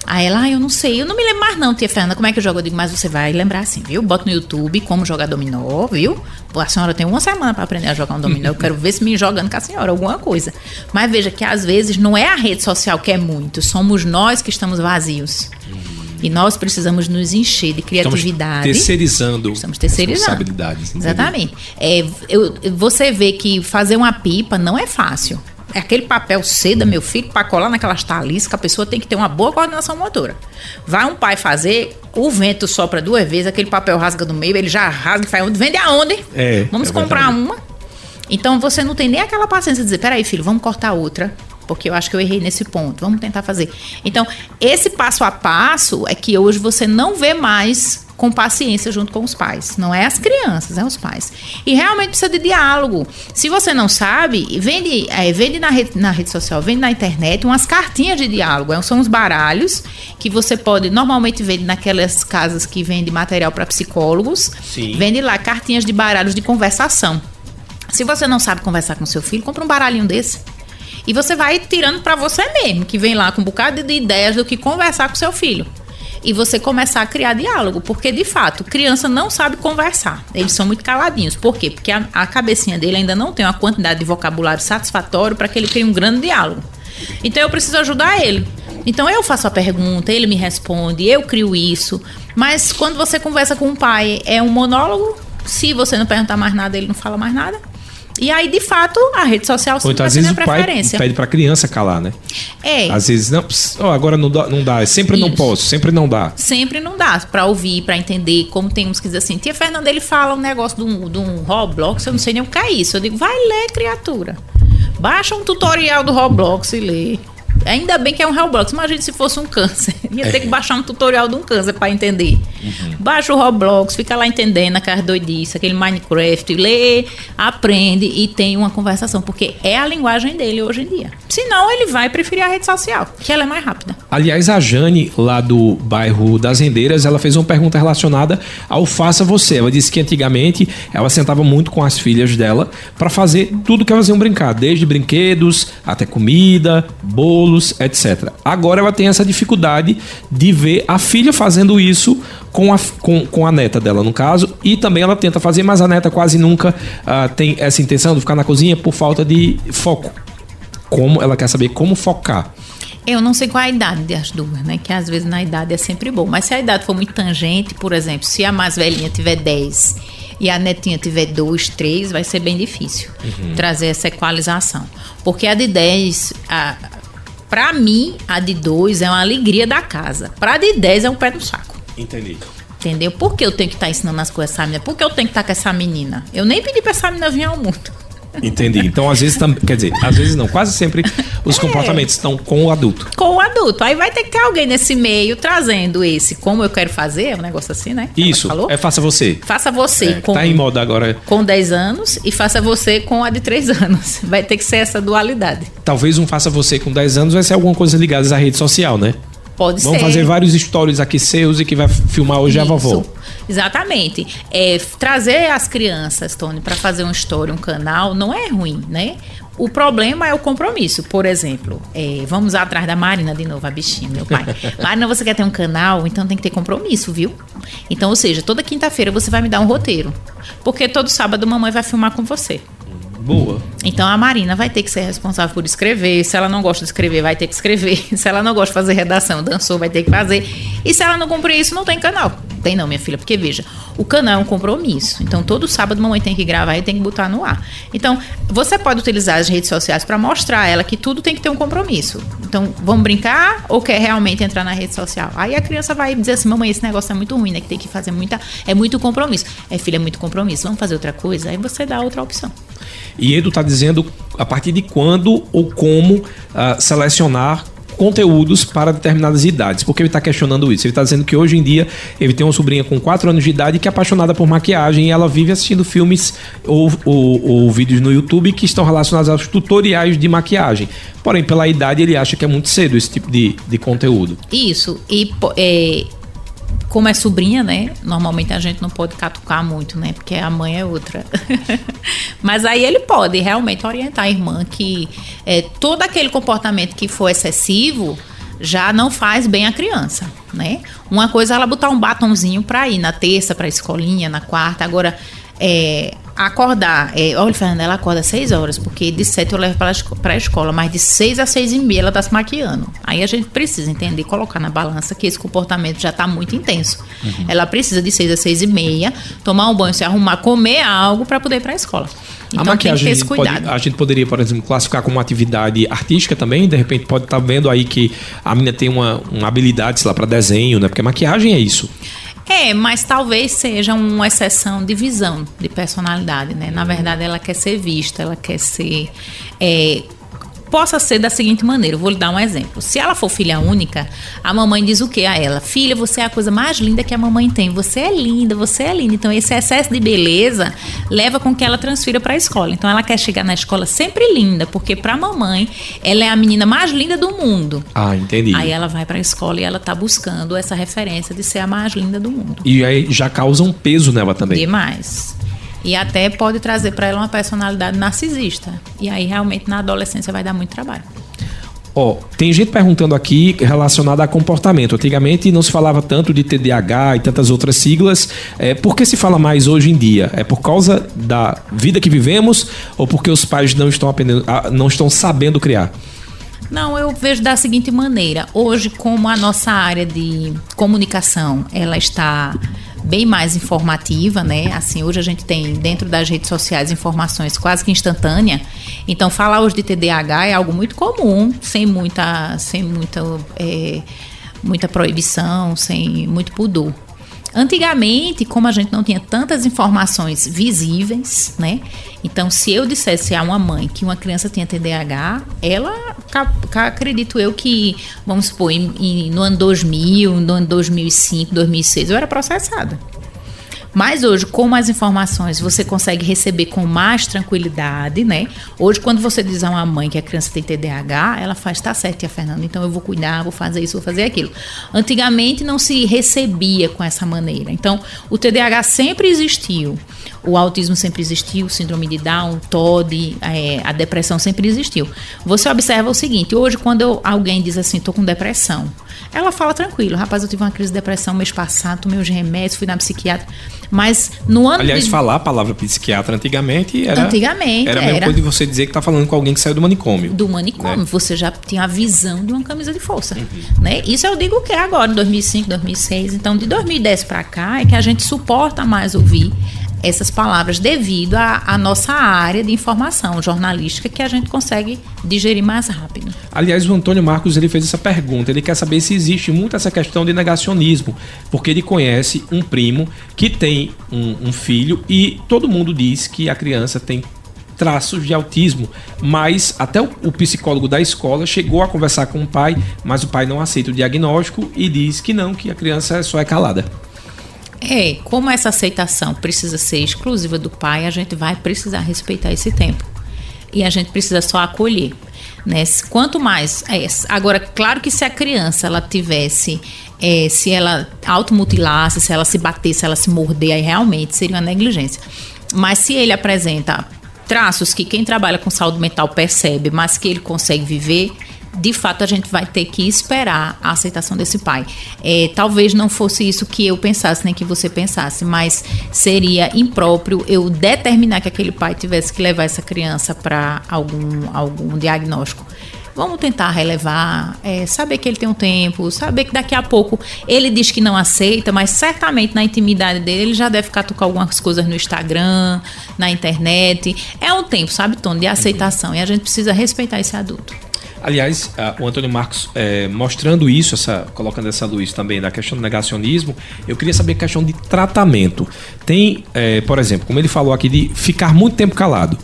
Aí ela, ah, eu não sei, eu não me lembro mais não, tia Fernanda, como é que eu jogo? Eu digo, mas você vai lembrar assim, viu? Bota no YouTube como jogar dominó, viu? Pô, a senhora tem uma semana para aprender a jogar um dominó, eu quero ver se me jogando com a senhora alguma coisa. Mas veja que às vezes não é a rede social que é muito, somos nós que estamos vazios. E nós precisamos nos encher de criatividade. Estamos terceirizando, estamos terceirizando. responsabilidades. Exatamente. É, eu, você vê que fazer uma pipa não é fácil. É aquele papel seda, meu filho, para colar naquelas taliscas, a pessoa tem que ter uma boa coordenação motora. Vai um pai fazer, o vento sopra duas vezes, aquele papel rasga no meio, ele já rasga e faz onde? Vende aonde? É, vamos é comprar verdade. uma. Então você não tem nem aquela paciência de dizer, peraí, filho, vamos cortar outra. Porque eu acho que eu errei nesse ponto. Vamos tentar fazer. Então, esse passo a passo é que hoje você não vê mais com paciência junto com os pais. Não é as crianças, é os pais. E realmente precisa de diálogo. Se você não sabe, vende, é, vende na, rede, na rede social, vende na internet umas cartinhas de diálogo. É, são os baralhos que você pode, normalmente vende naquelas casas que vende material para psicólogos. Sim. Vende lá cartinhas de baralhos de conversação. Se você não sabe conversar com seu filho, compra um baralhinho desse. E você vai tirando para você mesmo, que vem lá com um bocado de ideias do que conversar com seu filho. E você começar a criar diálogo, porque de fato, criança não sabe conversar. Eles são muito caladinhos. Por quê? Porque a, a cabecinha dele ainda não tem uma quantidade de vocabulário satisfatório para que ele crie um grande diálogo. Então eu preciso ajudar ele. Então eu faço a pergunta, ele me responde, eu crio isso. Mas quando você conversa com o pai, é um monólogo. Se você não perguntar mais nada, ele não fala mais nada. E aí, de fato, a rede social sempre então, às vezes o pai pede para a criança calar, né? É. Às vezes, não, oh, agora não dá, não dá, sempre Isso. não posso, sempre não dá. Sempre não dá para ouvir, para entender, como tem uns que dizem assim, tia Fernanda, ele fala um negócio de um, de um Roblox, eu não sei nem o que é isso. Eu digo, vai ler, criatura. Baixa um tutorial do Roblox e lê. Ainda bem que é um Roblox. Imagina se fosse um câncer. Ia ter que baixar um tutorial de um câncer para entender. Uhum. Baixa o Roblox, fica lá entendendo aquelas doidices, aquele Minecraft, lê, aprende e tem uma conversação, porque é a linguagem dele hoje em dia. Senão, ele vai preferir a rede social, que ela é mais rápida. Aliás, a Jane, lá do bairro das Rendeiras, ela fez uma pergunta relacionada ao Faça Você. Ela disse que antigamente ela sentava muito com as filhas dela para fazer tudo que elas iam brincar, desde brinquedos até comida, etc. Agora ela tem essa dificuldade de ver a filha fazendo isso com a, com, com a neta dela, no caso, e também ela tenta fazer, mas a neta quase nunca uh, tem essa intenção de ficar na cozinha por falta de foco. Como ela quer saber como focar. Eu não sei qual a idade das duas, né? Que às vezes na idade é sempre bom. Mas se a idade for muito tangente, por exemplo, se a mais velhinha tiver 10 e a netinha tiver 2, 3, vai ser bem difícil uhum. trazer essa equalização. Porque a de 10, a, Pra mim, a de 2 é uma alegria da casa. Pra de 10 é um pé no saco. Entendi. Entendeu? Por que eu tenho que estar tá ensinando as coisas a essa menina? Por que eu tenho que estar tá com essa menina? Eu nem pedi pra essa menina vir ao mundo. Entendi. Então, às vezes, quer dizer, às vezes não, quase sempre os é. comportamentos estão com o adulto. Com o adulto. Aí vai ter que ter alguém nesse meio trazendo esse como eu quero fazer, é um negócio assim, né? Isso. É faça você. Faça você. É, com, tá em moda agora. Com 10 anos e faça você com a de 3 anos. Vai ter que ser essa dualidade. Talvez um faça você com 10 anos vai ser alguma coisa ligada à rede social, né? Pode Vamos ser. fazer vários stories aqui seus e que vai filmar hoje Isso. a vovó. Exatamente. É, trazer as crianças, Tony, para fazer uma história, um canal, não é ruim, né? O problema é o compromisso. Por exemplo, é, vamos atrás da Marina de novo, a bichinha, meu pai. Marina, você quer ter um canal, então tem que ter compromisso, viu? Então, ou seja, toda quinta-feira você vai me dar um roteiro. Porque todo sábado mamãe vai filmar com você. Boa. Então a Marina vai ter que ser responsável por escrever. Se ela não gosta de escrever, vai ter que escrever. Se ela não gosta de fazer redação, dançou, vai ter que fazer. E se ela não cumprir isso, não tem canal. Tem não, minha filha, porque veja, o canal é um compromisso. Então todo sábado mamãe tem que gravar e tem que botar no ar. Então, você pode utilizar as redes sociais para mostrar a ela que tudo tem que ter um compromisso. Então, vamos brincar ou quer realmente entrar na rede social? Aí a criança vai dizer assim: "Mamãe, esse negócio é muito ruim, né? Que tem que fazer muita, é muito compromisso". É, filha, é muito compromisso. Vamos fazer outra coisa? Aí você dá outra opção. E Edu está dizendo a partir de quando ou como uh, selecionar conteúdos para determinadas idades. Por que ele está questionando isso? Ele está dizendo que hoje em dia ele tem uma sobrinha com 4 anos de idade que é apaixonada por maquiagem e ela vive assistindo filmes ou, ou, ou, vídeos no YouTube que estão relacionados aos tutoriais de maquiagem. Porém, pela idade, ele acha que é muito cedo esse tipo de, de conteúdo. Isso. E é, como é sobrinha, né? Normalmente a gente não pode catucar muito, né? Porque a mãe é outra. Mas aí ele pode realmente orientar a irmã que é, todo aquele comportamento que for excessivo já não faz bem a criança, né? Uma coisa é ela botar um batonzinho para ir na terça para escolinha, na quarta. Agora, é, acordar. É, olha, Fernanda, ela acorda às 6 horas, porque de 7 eu levo para a escola, mas de 6 a 6 e meia ela está se maquiando. Aí a gente precisa entender, colocar na balança que esse comportamento já está muito intenso. Uhum. Ela precisa de 6 a 6 e meia, tomar um banho, se arrumar, comer algo para poder ir para a escola. Então a maquiagem, tem que ter esse cuidado. Pode, a gente poderia, por exemplo, classificar como uma atividade artística também, de repente pode estar tá vendo aí que a menina tem uma, uma habilidade, sei lá, para desenho, né? Porque maquiagem é isso. É, mas talvez seja uma exceção de visão, de personalidade, né? Na verdade, ela quer ser vista, ela quer ser. É, possa ser da seguinte maneira, eu vou lhe dar um exemplo. Se ela for filha única, a mamãe diz o que a ela? Filha, você é a coisa mais linda que a mamãe tem. Você é linda, você é linda. Então esse excesso de beleza leva com que ela transfira para a escola. Então ela quer chegar na escola sempre linda, porque para a mamãe ela é a menina mais linda do mundo. Ah, entendi. Aí ela vai para a escola e ela tá buscando essa referência de ser a mais linda do mundo. E aí já causa um peso nela também. Demais. E até pode trazer para ela uma personalidade narcisista. E aí realmente na adolescência vai dar muito trabalho. Ó, oh, tem gente perguntando aqui relacionada a comportamento. Antigamente não se falava tanto de TDAH e tantas outras siglas. É, por que se fala mais hoje em dia? É por causa da vida que vivemos ou porque os pais não estão aprendendo, ah, não estão sabendo criar? Não, eu vejo da seguinte maneira. Hoje, como a nossa área de comunicação, ela está bem mais informativa, né? Assim, hoje a gente tem dentro das redes sociais informações quase que instantânea. Então, falar hoje de TDAH é algo muito comum, sem muita, sem muita, é, muita proibição, sem muito pudor. Antigamente, como a gente não tinha tantas informações visíveis, né? Então, se eu dissesse a uma mãe que uma criança tinha TDAH, ela, acredito eu que, vamos supor, em, em, no ano 2000, no ano 2005, 2006, eu era processada. Mas hoje, com as informações, você consegue receber com mais tranquilidade, né? Hoje, quando você diz a uma mãe que a criança tem TDAH, ela faz, tá certo, tia Fernanda, então eu vou cuidar, vou fazer isso, vou fazer aquilo. Antigamente não se recebia com essa maneira. Então, o TDAH sempre existiu. O autismo sempre existiu, síndrome de Down, TOD, é, a depressão sempre existiu. Você observa o seguinte: hoje, quando alguém diz assim, tô com depressão, ela fala tranquilo, rapaz, eu tive uma crise de depressão mês passado, tomei os remédios, fui na psiquiatra. Mas no ano. Aliás, de... falar a palavra psiquiatra antigamente era. Antigamente. Era a mesma era... coisa de você dizer que está falando com alguém que saiu do manicômio. Do manicômio. Né? Você já tinha a visão de uma camisa de força. Uhum. Né? Isso eu digo que é agora, em 2005, 2006. Então, de 2010 para cá, é que a gente suporta mais ouvir essas palavras devido à nossa área de informação jornalística que a gente consegue digerir mais rápido. Aliás, o Antônio Marcos ele fez essa pergunta. Ele quer saber se existe muito essa questão de negacionismo, porque ele conhece um primo que tem um, um filho e todo mundo diz que a criança tem traços de autismo, mas até o, psicólogo da escola chegou a conversar com o pai, mas o pai não aceita o diagnóstico e diz que não, que a criança só é calada. É, como essa aceitação precisa ser exclusiva do pai, a gente vai precisar respeitar esse tempo. E a gente precisa só acolher. Né? Quanto mais. É, agora, claro que se a criança ela tivesse. É, se ela automutilasse, se ela se batesse, se ela se morder, aí realmente seria uma negligência. Mas se ele apresenta traços que quem trabalha com saúde mental percebe, mas que ele consegue viver, de fato a gente vai ter que esperar a aceitação desse pai. É, talvez não fosse isso que eu pensasse, nem que você pensasse, mas seria impróprio eu determinar que aquele pai tivesse que levar essa criança para algum, algum diagnóstico. Vamos tentar relevar, é, saber que ele tem um tempo, saber que daqui a pouco ele diz que não aceita, mas certamente na intimidade dele ele já deve catucar algumas coisas no Instagram, na internet. É um tempo, sabe, Tony, de aceitação e a gente precisa respeitar esse adulto. Aliás, o Antônio Marcos é, mostrando isso, essa, colocando essa luz também da questão do negacionismo, eu queria saber a questão de tratamento. Tem, é, por exemplo, como ele falou aqui, de ficar muito tempo calado.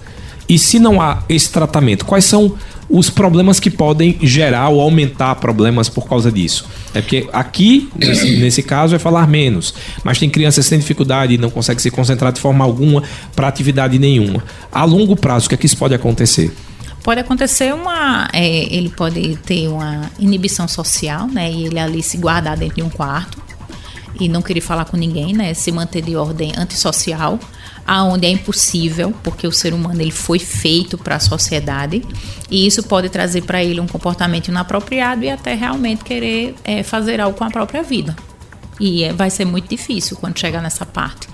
E se não há esse tratamento, quais são os problemas que podem gerar ou aumentar problemas por causa disso? É porque aqui, nesse, nesse caso, é falar menos. Mas tem crianças que têm dificuldade e não conseguem se concentrar de forma alguma para atividade nenhuma. A longo prazo, o que é que isso pode acontecer? Pode acontecer uma. É, ele pode ter uma inibição social, né? E ele ali se guardar dentro de um quarto e não querer falar com ninguém, né? Se manter de ordem antissocial, aonde é impossível, porque o ser humano ele foi feito para a sociedade e isso pode trazer para ele um comportamento inapropriado e até realmente querer é, fazer algo com a própria vida. E é, vai ser muito difícil quando chegar nessa parte.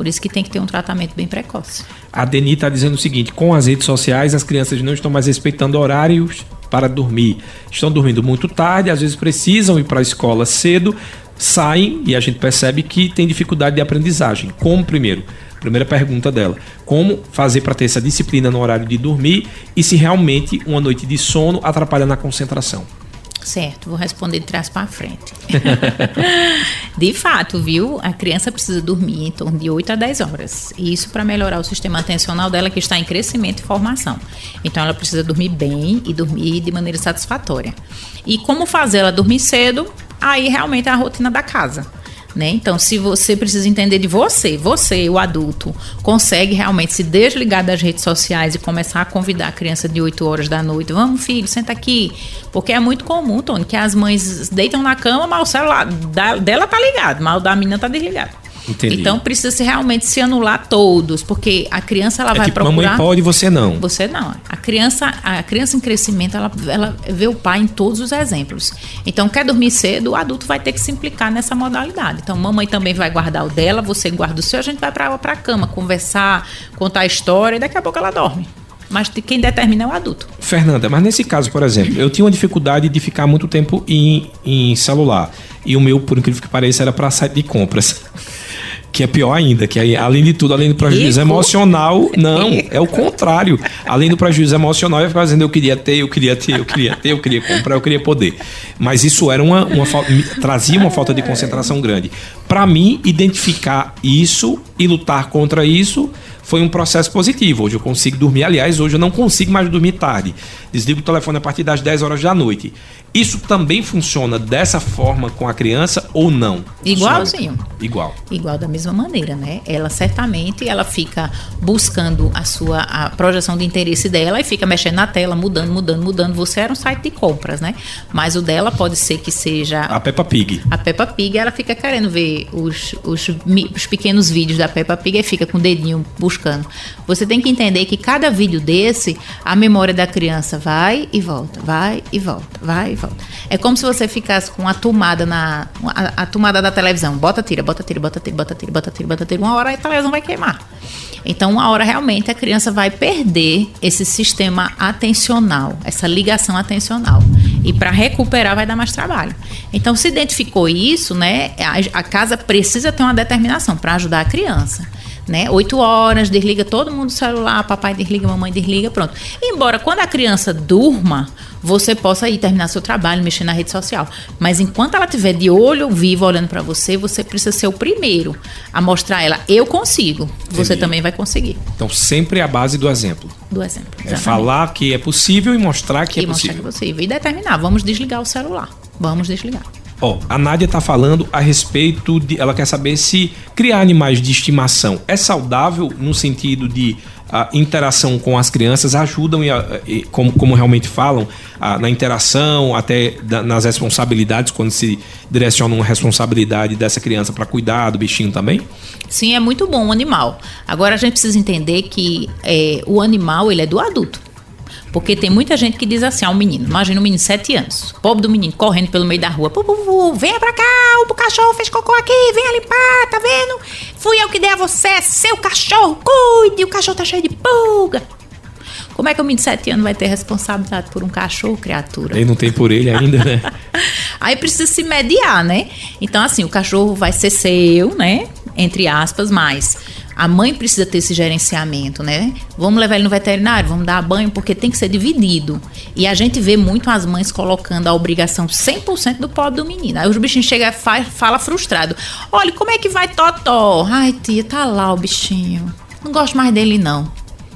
Por isso que tem que ter um tratamento bem precoce. A Deni está dizendo o seguinte: com as redes sociais, as crianças não estão mais respeitando horários para dormir. Estão dormindo muito tarde, às vezes precisam ir para a escola cedo, saem e a gente percebe que tem dificuldade de aprendizagem. Como primeiro? Primeira pergunta dela: como fazer para ter essa disciplina no horário de dormir e se realmente uma noite de sono atrapalha na concentração? Certo, vou responder de trás para frente. de fato, viu? A criança precisa dormir em torno de 8 a 10 horas. E isso para melhorar o sistema atencional dela que está em crescimento e formação. Então ela precisa dormir bem e dormir de maneira satisfatória. E como fazer ela dormir cedo? Aí realmente é a rotina da casa. Né? Então, se você precisa entender de você, você, o adulto, consegue realmente se desligar das redes sociais e começar a convidar a criança de 8 horas da noite, vamos filho, senta aqui, porque é muito comum, Tony, que as mães deitam na cama, mas o celular dela tá ligado, mas o da menina tá desligado. Entendi. Então precisa se realmente se anular todos, porque a criança ela é vai tipo, procurar. Mamãe pode, você não. Você não. A criança, a criança em crescimento, ela, ela vê o pai em todos os exemplos. Então quer dormir cedo, o adulto vai ter que se implicar nessa modalidade. Então mamãe também vai guardar o dela, você guarda o seu, a gente vai para para cama conversar, contar a história e daqui a pouco ela dorme mas quem determina é o adulto. Fernanda, mas nesse caso, por exemplo, eu tinha uma dificuldade de ficar muito tempo em, em celular. E o meu, por incrível que pareça, era para site de compras que é pior ainda, que aí, além de tudo, além do prejuízo Rico. emocional, não, é o contrário. Além do prejuízo emocional, eu ficava dizendo eu queria ter, eu queria ter, eu queria ter, eu queria comprar, eu queria poder. Mas isso era uma, uma trazia uma falta de concentração grande. Para mim, identificar isso e lutar contra isso foi um processo positivo. Hoje eu consigo dormir, aliás, hoje eu não consigo mais dormir tarde. Desligo o telefone a partir das 10 horas da noite. Isso também funciona dessa forma com a criança ou não? Igualzinho. Igual. Igual da mesma maneira, né? Ela certamente ela fica buscando a sua a projeção de interesse dela e fica mexendo na tela, mudando, mudando, mudando. Você era um site de compras, né? Mas o dela pode ser que seja a Peppa Pig. A Peppa Pig, ela fica querendo ver os, os, os pequenos vídeos da Peppa Pig e fica com o dedinho buscando. Você tem que entender que cada vídeo desse, a memória da criança vai e volta, vai e volta, vai e volta. É como se você ficasse com a tomada na a, a tomada da televisão. Bota, tira, bota, tira, bota, tira, bota, tira, bota, tira, bota, tira. Uma hora a televisão vai queimar. Então, uma hora realmente a criança vai perder esse sistema atencional, essa ligação atencional. E para recuperar vai dar mais trabalho. Então, se identificou isso, né? A, a casa precisa ter uma determinação para ajudar a criança né? Oito horas, desliga todo mundo o celular, papai desliga, mamãe desliga, pronto. Embora quando a criança durma, você possa ir terminar seu trabalho, mexer na rede social. Mas enquanto ela estiver de olho vivo olhando para você, você precisa ser o primeiro a mostrar a ela, eu consigo. Entendi. Você também vai conseguir. Então sempre é a base do exemplo. Do exemplo. Exatamente. É falar que é possível e mostrar que e é possível. Mostrar que é possível. E determinar, vamos desligar o celular. Vamos desligar. Ó, a Nádia está falando a respeito de. Ela quer saber se criar animais de estimação é saudável no sentido de a interação com as crianças ajudam, e, e como, como realmente falam, a, na interação, até da, nas responsabilidades, quando se direciona uma responsabilidade dessa criança para cuidar do bichinho também? Sim, é muito bom o animal. Agora a gente precisa entender que é, o animal ele é do adulto. Porque tem muita gente que diz assim ao menino, imagina um menino de 7 anos, pobre do menino, correndo pelo meio da rua, pu, pu, venha pra cá, o cachorro fez cocô aqui, venha limpar, tá vendo? Fui eu que dei a você, seu cachorro, cuide, o cachorro tá cheio de pulga. Como é que um menino de 7 anos vai ter responsabilidade por um cachorro, criatura? Ele não tem por ele ainda, né? Aí precisa se mediar, né? Então, assim, o cachorro vai ser seu, né? Entre aspas, mas a mãe precisa ter esse gerenciamento, né? Vamos levar ele no veterinário, vamos dar banho, porque tem que ser dividido. E a gente vê muito as mães colocando a obrigação 100% do pobre do menino. Aí os bichinhos chegam e fala frustrado: Olha, como é que vai Totó? Ai, tia, tá lá o bichinho. Não gosto mais dele, não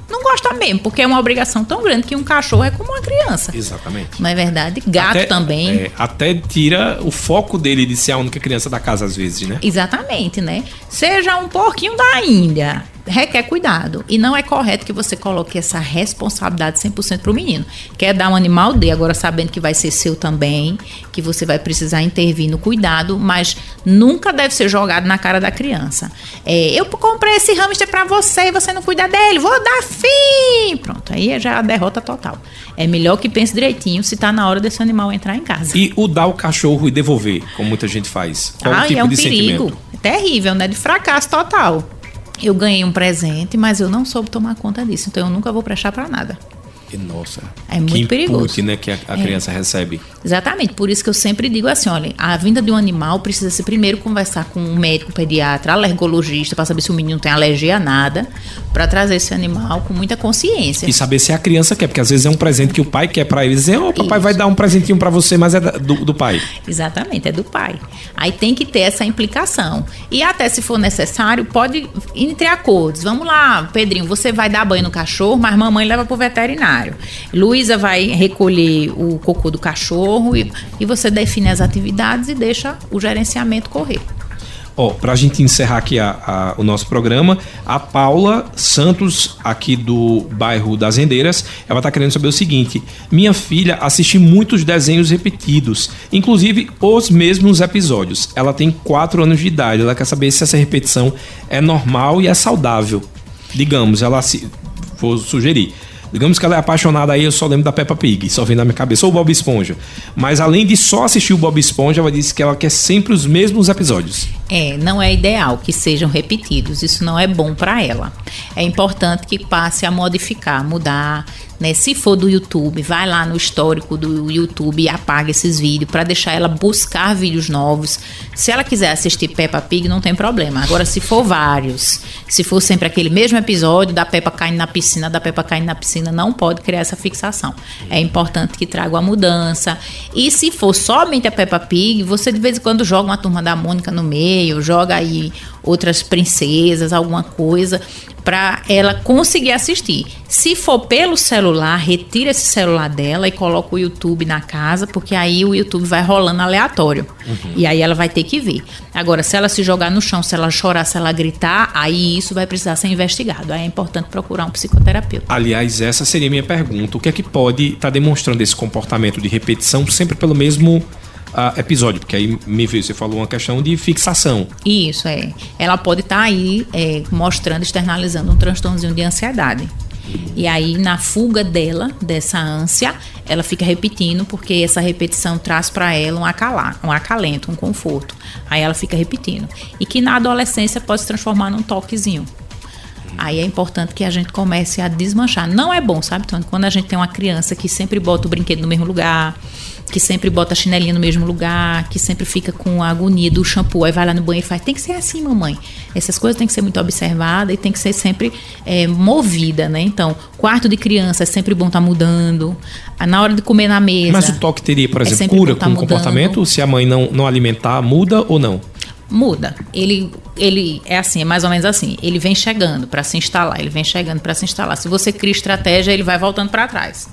não gosta mesmo, porque é uma obrigação tão grande que um cachorro é como uma criança. Exatamente. Não é verdade? Gato até, também. É, até tira o foco dele de ser a única criança da casa, às vezes, né? Exatamente, né? Seja um porquinho da Índia requer cuidado. E não é correto que você coloque essa responsabilidade 100% para o menino. Quer dar um animal, dê, agora sabendo que vai ser seu também, que você vai precisar intervir no cuidado, mas nunca deve ser jogado na cara da criança. É, eu comprei esse hamster para você e você não cuida dele, vou dar fim! Pronto, aí já é a derrota total. É melhor que pense direitinho se está na hora desse animal entrar em casa. E o dar o cachorro e devolver, como muita gente faz. Qual ah, tipo é um de perigo. Sentimento? É terrível, né? De fracasso total eu ganhei um presente, mas eu não soube tomar conta disso. Então eu nunca vou prestar para nada. E nossa, é muito que perigoso. né, que a, a é. criança recebe. Exatamente, por isso que eu sempre digo assim, olha, a vinda de um animal precisa se primeiro conversar com um médico, pediatra, alergologista, para saber se o menino tem alergia a nada, para trazer esse animal com muita consciência. E saber se a criança quer, porque às vezes é um presente que o pai quer para ele. Dizer, oh, papai Isso. vai dar um presentinho para você, mas é do, do pai. Exatamente, é do pai. Aí tem que ter essa implicação. E até se for necessário, pode entre acordos. Vamos lá, Pedrinho, você vai dar banho no cachorro, mas mamãe leva pro veterinário. Luísa vai recolher o cocô do cachorro e, e você define as atividades e deixa o gerenciamento correr. Ó, pra gente encerrar aqui a- a- o nosso programa, a Paula Santos, aqui do bairro das Rendeiras, ela tá querendo saber o seguinte: minha filha assiste muitos desenhos repetidos, inclusive os mesmos episódios. Ela tem 4 anos de idade, ela quer saber se essa repetição é normal e é saudável. Digamos, ela se. Vou sugerir. Digamos que ela é apaixonada aí, eu só lembro da Peppa Pig, só vem na minha cabeça, ou o Bob Esponja. Mas além de só assistir o Bob Esponja, ela disse que ela quer sempre os mesmos episódios. É, não é ideal que sejam repetidos. Isso não é bom para ela. É importante que passe a modificar, mudar. Né? Se for do YouTube, vai lá no histórico do YouTube e apaga esses vídeos para deixar ela buscar vídeos novos. Se ela quiser assistir Peppa Pig, não tem problema. Agora, se for vários, se for sempre aquele mesmo episódio da Peppa caindo na piscina, da Peppa caindo na piscina, não pode criar essa fixação. É importante que traga uma mudança. E se for somente a Peppa Pig, você de vez em quando joga uma turma da Mônica no meio, joga aí outras princesas, alguma coisa, para ela conseguir assistir. Se for pelo celular, retira esse celular dela e coloca o YouTube na casa, porque aí o YouTube vai rolando aleatório. E aí ela vai ter que ver. Agora, se ela se jogar no chão, se ela chorar, se ela gritar, aí isso vai precisar ser investigado. Aí é importante procurar um psicoterapeuta. Aliás, essa seria a minha pergunta. O que é que pode estar demonstrando esse comportamento de repetição sempre pelo mesmo ah, episódio? Porque aí me veio, você falou uma questão de fixação. Isso, é. Ela pode estar aí é, mostrando, externalizando um transtornozinho de ansiedade. E aí, na fuga dela, dessa ânsia, ela fica repetindo, porque essa repetição traz para ela um, acalar, um acalento, um conforto. Aí ela fica repetindo. E que na adolescência pode se transformar num toquezinho. Aí é importante que a gente comece a desmanchar. Não é bom, sabe, Tony? Quando a gente tem uma criança que sempre bota o brinquedo no mesmo lugar, que sempre bota a chinelinha no mesmo lugar, que sempre fica com a agonia do shampoo, aí vai lá no banheiro e faz, tem que ser assim, mamãe. Essas coisas têm que ser muito observadas e tem que ser sempre é, movida, né? Então, quarto de criança é sempre bom estar mudando. Ah, Na hora de comer na mesa. Mas o toque teria, por É exemplo, sempre cura tá com o comportamento? Se a mãe não, não alimentar, muda ou não? muda. Ele, ele é assim, é mais ou menos assim. Ele vem chegando para se instalar, ele vem chegando para se instalar. Se você cria estratégia, ele vai voltando para trás.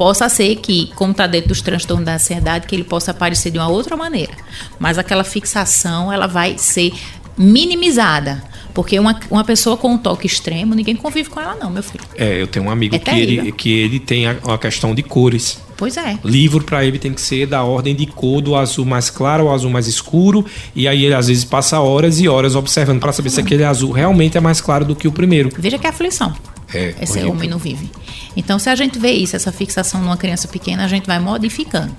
Possa ser que, como está dentro dos transtornos da ansiedade, que ele possa aparecer de uma outra maneira. Mas aquela fixação, ela vai ser minimizada. Porque uma, uma pessoa com um toque extremo, ninguém convive com ela, não, meu filho. É, eu tenho um amigo É que, ele, que ele tem a, a questão de cores. Pois é. Livro para ele tem que ser da ordem de cor do azul mais claro ao azul mais escuro. E aí ele às vezes passa horas e horas observando para saber se aquele azul realmente é mais claro do que o primeiro. Veja que aflição. É, Esse horrível. homem não vive. Então, se a gente vê isso, essa fixação numa criança pequena, a gente vai modificando.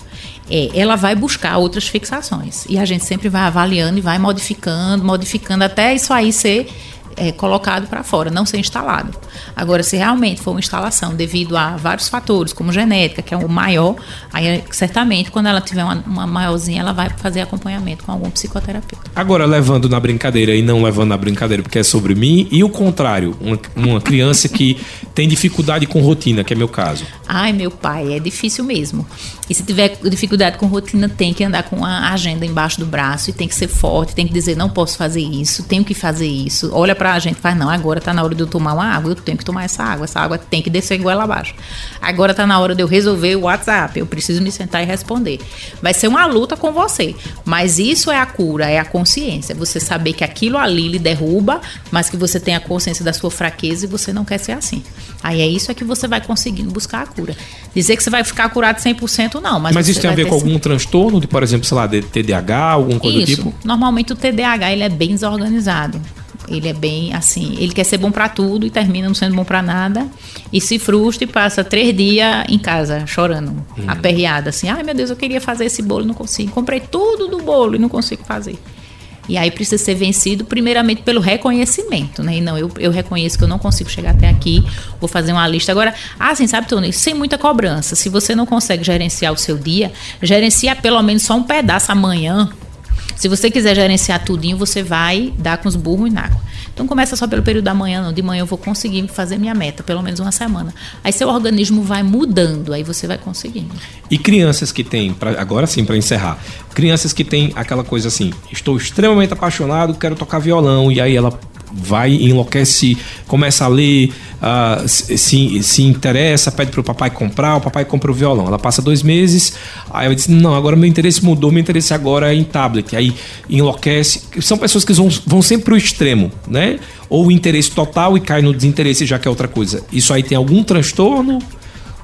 É, ela vai buscar outras fixações. E a gente sempre vai avaliando e vai modificando, modificando até isso aí ser é, colocado para fora, não ser instalado. Agora, se realmente for uma instalação devido a vários fatores, como genética, que é o maior, aí certamente quando ela tiver uma, uma maiorzinha, ela vai fazer acompanhamento com algum psicoterapeuta. Agora, levando na brincadeira e não levando na brincadeira porque é sobre mim, e o contrário, uma, uma criança que tem dificuldade com rotina, que é meu caso. Ai, meu pai, é difícil mesmo. E se tiver dificuldade com rotina, tem que andar com a agenda embaixo do braço e tem que ser forte, tem que dizer, não posso fazer isso, tenho que fazer isso. Olha pra gente faz, não, agora tá na hora de eu tomar uma água, eu tenho que tomar essa água, essa água tem que descer goela abaixo. Agora tá na hora de eu resolver o WhatsApp, eu preciso me sentar e responder. Vai ser uma luta com você, mas isso é a cura, é a consciência. Você saber que aquilo ali lhe derruba, mas que você tem a consciência da sua fraqueza e você não quer ser assim. Aí é isso é que você vai conseguindo buscar a cura. Dizer que você vai ficar curado 100% não, mas Mas, isso tem a ver com algum transtorno, de, por exemplo, sei lá, de TDAH, alguma coisa isso. do tipo? Normalmente o TDAH ele é bem desorganizado. Ele é bem assim, ele quer ser bom pra tudo e termina não sendo bom pra nada e se frustra e passa três dias em casa chorando, Uhum. aperreada assim. Ai meu Deus, eu queria fazer esse bolo, e não consigo. Comprei tudo do bolo e não consigo fazer. E aí precisa ser vencido primeiramente pelo reconhecimento, né? E não, eu, eu reconheço que eu não consigo chegar até aqui, vou fazer uma lista. Agora, assim, sabe, Tony, sem muita cobrança. Se você não consegue gerenciar o seu dia, gerencia pelo menos só um pedaço amanhã. Se você quiser gerenciar tudinho, você vai dar com os burros na água. Então começa só pelo período da manhã, não. De manhã eu vou conseguir fazer minha meta, pelo menos uma semana. Aí seu organismo vai mudando, aí você vai conseguindo. E crianças que têm, pra, agora sim, para encerrar, crianças que têm aquela coisa assim, estou extremamente apaixonado, quero tocar violão, e aí ela vai, enlouquece, começa a ler, uh, se, se interessa, pede para o papai comprar, o papai compra o violão. Ela passa dois meses, aí ela diz: Não, agora meu interesse mudou, meu interesse agora é em tablet. Aí enlouquece. São pessoas que vão, vão sempre para o extremo, né? Ou o interesse total e cai no desinteresse, já que é outra coisa. Isso aí tem algum transtorno?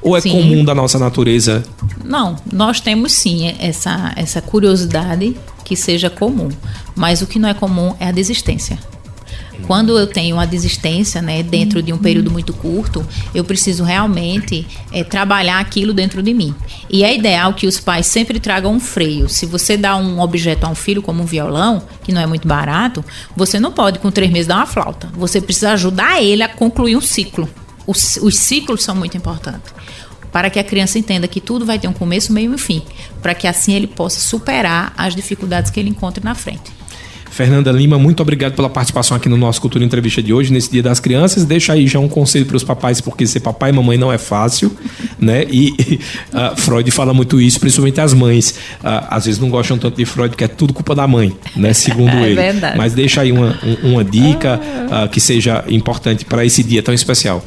Ou é sim. comum da nossa natureza? Não, nós temos sim essa, essa curiosidade que seja comum. Mas o que não é comum é a desistência. Quando eu tenho uma desistência, né, dentro de um período muito curto, eu preciso realmente é, trabalhar aquilo dentro de mim. E é ideal que os pais sempre tragam um freio. Se você dá um objeto a um filho, como um violão, que não é muito barato, você não pode com três meses dar uma flauta. Você precisa ajudar ele a concluir um ciclo. Os, os ciclos são muito importantes para que a criança entenda que tudo vai ter um começo, meio e fim, para que assim ele possa superar as dificuldades que ele encontre na frente. Fernanda Lima, muito obrigado pela participação aqui no nosso Cultura Entrevista de hoje, nesse Dia das Crianças. Deixa aí já um conselho para os papais, porque ser papai e mamãe não é fácil, né? E uh, Freud fala muito isso, principalmente as mães. Uh, às vezes não gostam tanto de Freud, porque é tudo culpa da mãe, né? Segundo é ele. Verdade. Mas deixa aí uma, uma dica uh, que seja importante para esse dia tão especial.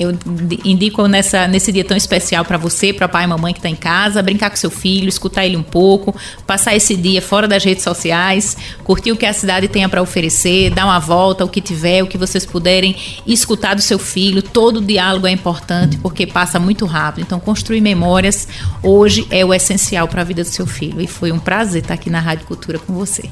Eu indico nessa, nesse dia tão especial para você, para pai e mamãe que está em casa, brincar com seu filho, escutar ele um pouco, passar esse dia fora das redes sociais, curtir o que a cidade tenha para oferecer, dar uma volta, o que tiver, o que vocês puderem escutar do seu filho. Todo diálogo é importante porque passa muito rápido. Então, construir memórias hoje é o essencial para a vida do seu filho. E foi um prazer estar aqui na Rádio Cultura com você.